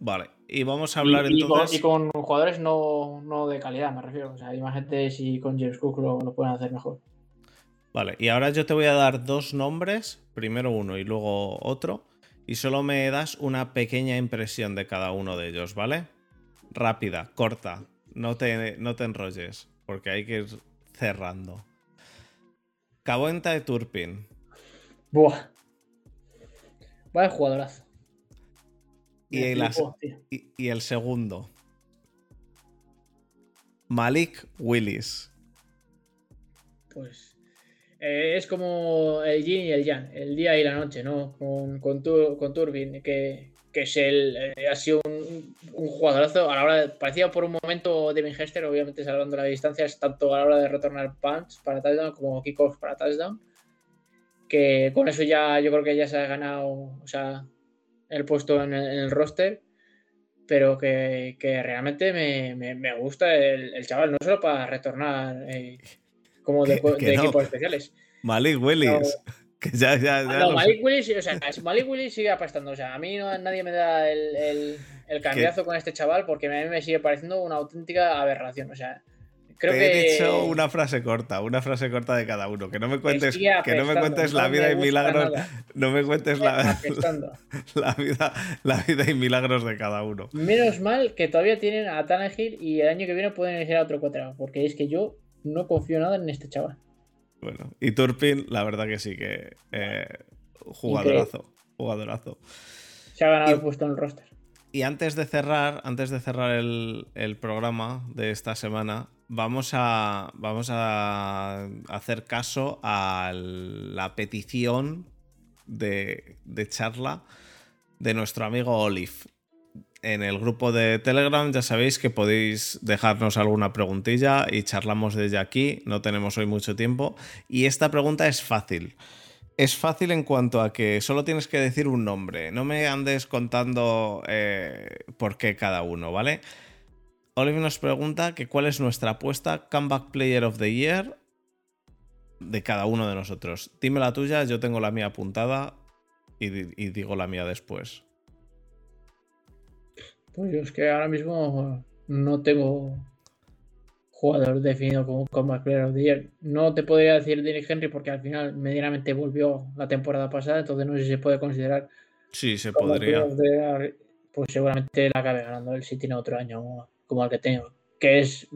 Vale, y vamos a hablar y, y con, entonces. y con jugadores no, no de calidad, me refiero. O sea, imagínate si con James Cook lo, lo pueden hacer mejor. Vale, y ahora yo te voy a dar dos nombres, primero uno y luego otro, y solo me das una pequeña impresión de cada uno de ellos, ¿vale? Rápida, corta, no te, no te enrolles, porque hay que ir cerrando. Cabuenta de Turpin. Buah. Vaya jugadorazo. Y, flipó, tío. y- y el segundo. Malik Willis. Pues eh, es como el yin y el yang, el día y la noche, ¿no? Con, con, con Turbin, que, que es el, eh, ha sido un, jugadorazo. A la hora parecía por un momento Devin Hester, obviamente salvando las distancias, tanto a la hora de retornar punts para touchdown como kickoffs para touchdown. Que con eso ya yo creo que ya se ha ganado o sea, el puesto en el, roster. Pero que, que realmente me, me- me gusta el, el chaval, no solo para retornar eh, como de, Que- que de no. equipos especiales. Malik Willis. Que ya, ya, ya Ah, no, Malik Willis, o sea, Malik Willis sigue apastando. O sea, a mí no, nadie me da el, el, el cambiazo con este chaval porque a mí me sigue pareciendo una auténtica aberración. O sea, creo Te que. he dicho una frase corta, una frase corta de cada uno. Que no me cuentes, que no me cuentes la vida y milagros. nada. No me cuentes la, la vida, la vida y milagros de cada uno. Menos mal que todavía tienen a Tannehill y el año que viene pueden elegir a otro cuadrado. Porque es que yo no confío nada en este chaval. Bueno, y Turpin, la verdad que sí que. eh, jugadorazo. Jugadorazo. Se ha ganado Y- el puesto en el roster. Y antes de cerrar, antes de cerrar el, el programa de esta semana, vamos a, vamos a hacer caso a la petición de, de charla de nuestro amigo Olive. En el grupo de Telegram ya sabéis que podéis dejarnos alguna preguntilla y charlamos desde aquí. No tenemos hoy mucho tiempo. Y esta pregunta es fácil. Es fácil en cuanto a que solo tienes que decir un nombre. No me andes contando eh, por qué cada uno, ¿vale? Olive nos pregunta que cuál es nuestra apuesta Comeback Player of the Year de cada uno de nosotros. Dime la tuya, yo tengo la mía apuntada y digo la mía después. Pues yo es que ahora mismo no tengo jugador definido como Comeback Player of the Year. No te podría decir Derrick Henry porque al final medianamente volvió la temporada pasada, entonces no sé si se puede considerar Sí, se podría. Year. Pues seguramente la acabe ganando él si tiene otro año como el que tengo. Que es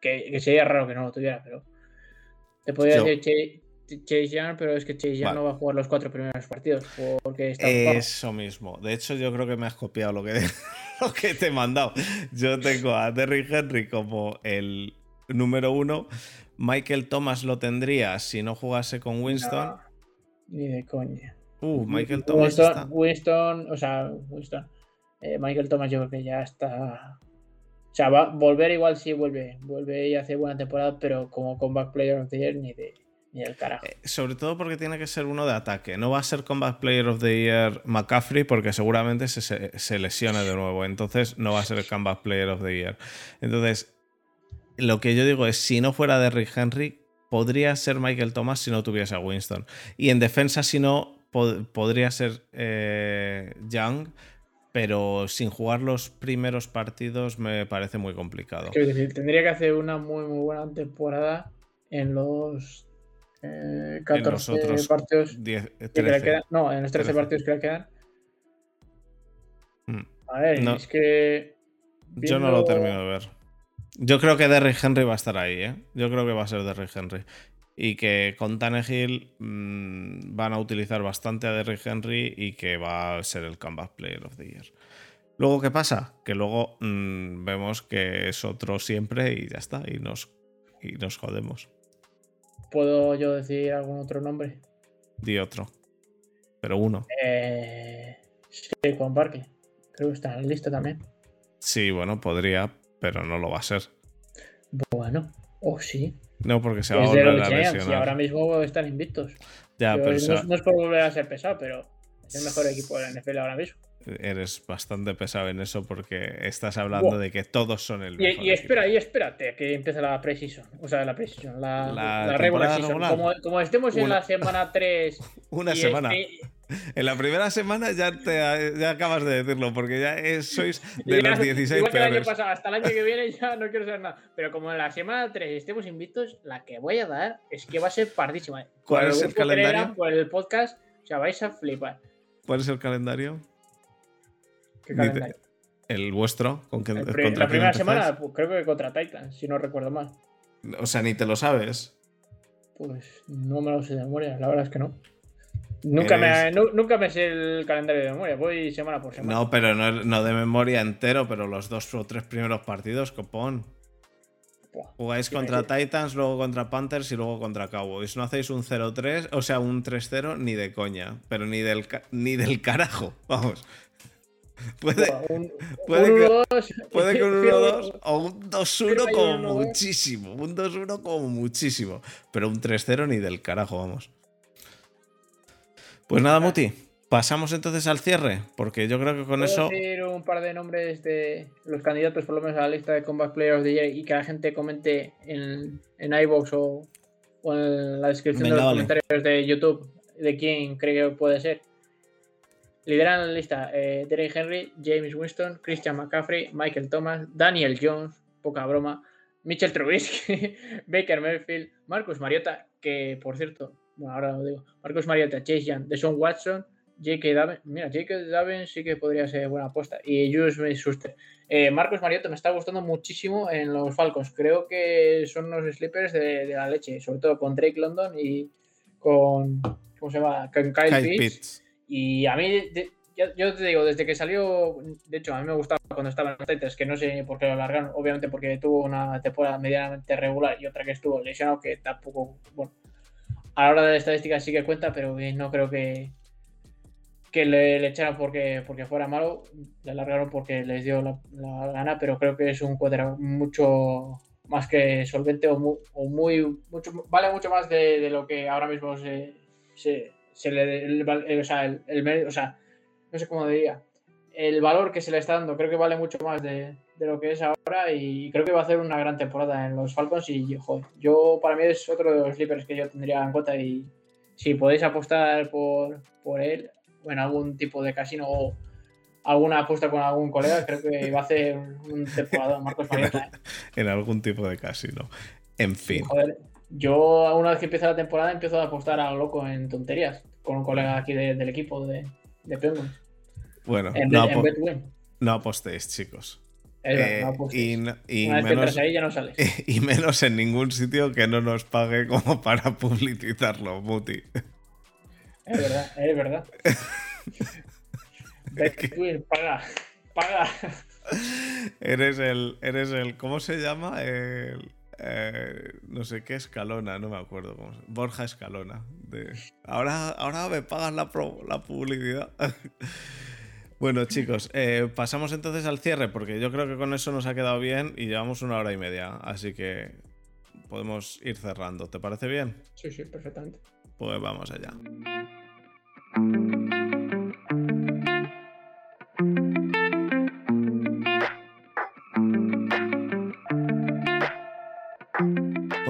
que, que sería raro que no lo tuviera, pero te podría Yo- decir Chase, Young, pero es que Chase Young Vale. no va a jugar los cuatro primeros partidos porque está ocupado. Eso mismo. De hecho, yo creo que me has copiado lo que, lo que te he mandado. Yo tengo a Derrick Henry como el número uno. Michael Thomas lo tendría si no jugase con Winston. No, ni de coña. Uh, Michael Thomas Winston, está. Winston, o sea, Winston. eh, Michael Thomas yo creo que ya está. O sea, va a volver igual si vuelve. Vuelve y hace buena temporada, pero como comeback player of the year ni de ni del carajo. Eh, Sobre todo porque tiene que ser uno de ataque. No va a ser Combat Player of the Year McCaffrey porque seguramente se, se, se lesione de nuevo. Entonces no va a ser el Combat Player of the Year. Entonces, lo que yo digo es, si no fuera Derrick Henry, podría ser Michael Thomas si no tuviese a Winston. Y en defensa, si no, pod- podría ser eh, Young. Pero sin jugar los primeros partidos me parece muy complicado. Decir, tendría que hacer una muy, muy buena temporada en los eh, 14 otros partidos 10, que le 13. quedan. No, en los 13, 13. partidos que le quedan. Mm. A ver, No. es que. Yo no lo termino de ver. Yo creo que Derrick Henry va a estar ahí, ¿eh? Yo creo que va a ser Derrick Henry. Y que con Tannehill mm, van a utilizar bastante a Derrick Henry y que va a ser el comeback player of the year. Luego, ¿qué pasa? Que luego mm, vemos que es otro siempre y ya está. Y nos, y nos jodemos. ¿Puedo yo decir algún otro nombre? Di otro. Pero uno. Eh, sí, Juan Parque. Creo que está en la lista también. Sí, bueno, podría, pero no lo va a ser. Bueno, o sí. No, porque se va a volver a Giants y lesionar. ahora mismo están invictos. Ya, Pero pero no, no es por volver a ser pesado, pero es el mejor equipo de la NFL ahora mismo. Eres bastante pesado en eso porque estás hablando de que todos son el Y, mejor y espera, equipo. y espérate que empiece la precision. O sea, la precision, la, La regular season. Como, como estemos en la semana 3 Una semana. este- En la primera semana ya, te, ya acabas de decirlo, porque ya es- sois de Ya, los 16 Igual el año pasado, hasta el año que viene ya no quiero saber nada. Pero como en la semana 3 estemos invictos, la que voy a dar es que va a ser pardísima. ¿Cuál Por es el grupo calendario? Por el podcast, o sea, vais a flipar. ¿Cuál es el calendario? El vuestro. ¿con qué- El pri- contra la primera semana, pues, creo que contra Titans, si no recuerdo mal. O sea, ni te lo sabes. Pues no me lo sé de memoria, la verdad es que no. Nunca, me, nu- nunca me sé el calendario de memoria, voy semana por semana. No, pero no, no de memoria entero, pero los dos o tres primeros partidos, copón. Buah. Jugáis contra. Titans, luego contra Panthers y luego contra Cowboys. No hacéis un 0-3, o sea, un 3-0 ni de coña, pero ni del, ni del carajo. Vamos. Puede, un, puede un que- 1-2, puede que un firmo- 1-2 o un 2-1 firma ahí como un 1-2. muchísimo. Un 2-1 como muchísimo. Pero un 3-0 ni del carajo, vamos. Pues nada, Muti. Pasamos entonces al cierre, porque yo creo que con ¿Puedo eso. decir un par de nombres de los candidatos, por lo menos a la lista de Combat Player of the Year, y que la gente comente en, en iVoox o, o en la descripción Venga, de los vale. comentarios de YouTube de quién cree que puede ser? Lideran la lista eh, Derek Henry, James Winston, Christian McCaffrey, Michael Thomas, Daniel Jones, poca broma, Mitchell Trubisky, Baker Mayfield, Marcus Mariota, que por cierto, bueno, ahora lo digo, Marcus Mariota, Chase Young, Deshaun Watson, J.K. Davin, mira, J.K. Davin sí que podría ser buena apuesta. Y Julius Smith-Schuster. Eh, Marcos Mariota me está gustando muchísimo en los Falcons. Creo que son unos sleepers de, de la leche, sobre todo con Drake London y con, ¿cómo se llama? Con Kyle, Kyle Pitts. Pitts. Y a mí, yo te digo, desde que salió, de hecho, a mí me gustaba cuando estaba en Titans, que no sé por qué lo alargaron, obviamente porque tuvo una temporada medianamente regular y otra que estuvo lesionado, que tampoco, bueno, a la hora de la estadística sí que cuenta, pero que no creo que, que le, le echaran porque, porque fuera malo, le alargaron porque les dio la, la gana, pero creo que es un cuadro mucho más que solvente o muy, o muy mucho, vale mucho más de, lo que ahora mismo se, se le el, el- o, sea, el, el mérito- o sea, no sé cómo diría, el valor que se le está dando, creo que vale mucho más de, de lo que es ahora y creo que va a hacer una gran temporada en los Falcons y joder, yo para mí es otro de los sleepers que yo tendría en cuenta y si podéis apostar por, por él o en algún tipo de casino o alguna apuesta con algún colega, creo que va a hacer un temporada Marcos Mariota. ¿eh? En algún tipo de casino. En fin. joder, yo una vez que empieza la temporada empiezo a apostar a lo loco en tonterías con un colega aquí de- del equipo de, de Penguins. Bueno, En, no, en no apostéis, chicos. Eh, y, menos, entras ahí ya no sales. y menos en ningún sitio que no nos pague como para publicitarlo, Muti. Es verdad, es verdad. Betwin, paga, paga. Eres el, eres el, ¿cómo se llama? El, eh, no sé qué Escalona, no me acuerdo cómo se Borja Escalona. De, ahora, ahora me pagas la, pro- la publicidad. bueno, chicos, eh, pasamos entonces al cierre, porque yo creo que con eso nos ha quedado bien y llevamos una hora y media, así que podemos ir cerrando. ¿Te parece bien? Sí, sí, perfectamente. Pues vamos allá.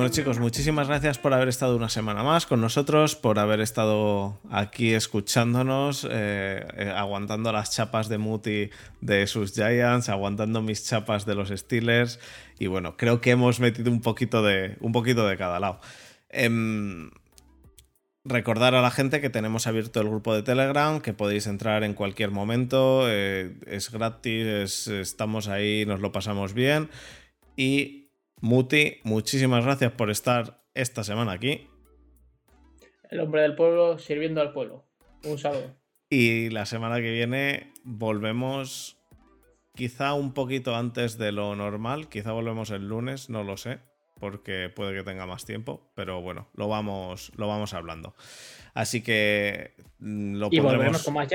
Bueno chicos, muchísimas gracias por haber estado una semana más con nosotros, por haber estado aquí escuchándonos, eh, eh, aguantando las chapas de Muti de sus Giants, aguantando mis chapas de los Steelers y bueno, creo que hemos metido un poquito de, un poquito de cada lado. Em, Recordar a la gente que tenemos abierto el grupo de Telegram, que podéis entrar en cualquier momento, eh, es gratis, es- estamos ahí, nos lo pasamos bien. Y Muti, muchísimas gracias por estar esta semana aquí. El hombre del pueblo sirviendo al pueblo. Un saludo. Y la semana que viene volvemos quizá un poquito antes de lo normal, quizá volvemos el lunes, no lo sé, porque puede que tenga más tiempo, pero bueno, lo vamos, lo vamos hablando. Así que mm, lo Y pondremos, con más.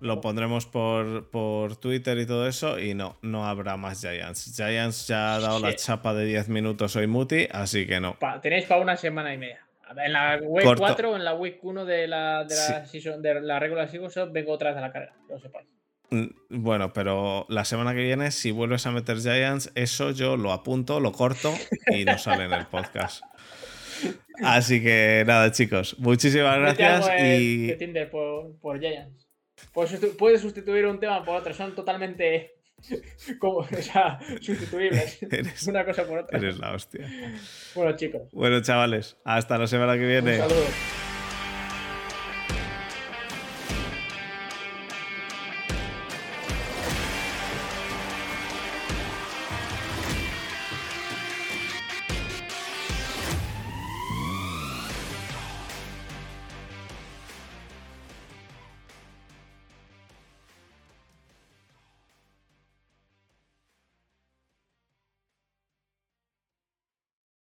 Lo pondremos por, por Twitter y todo eso, y no, no habrá más Giants. Giants ya ha dado la chapa de 10 minutos hoy Muti, así que no. Pa- tenéis para una semana y media. En la week Corto. 4 o en la week 1 de la, de la, season, de la regular season vengo otra vez a la que lo sepáis. Mm, Bueno, pero la semana que viene, si vuelves a meter Giants, eso yo lo apunto, lo corto y no sale en el podcast. Así que nada, chicos, muchísimas Vete gracias de- y de Tinder por, por Giants. Puedes sustitu- puedes sustituir un tema por otro, son totalmente como, o sea, sustituibles. Eres- Una cosa por otra. eres la hostia. Bueno, chicos, Bueno, chavales, hasta la semana que un viene. saludo.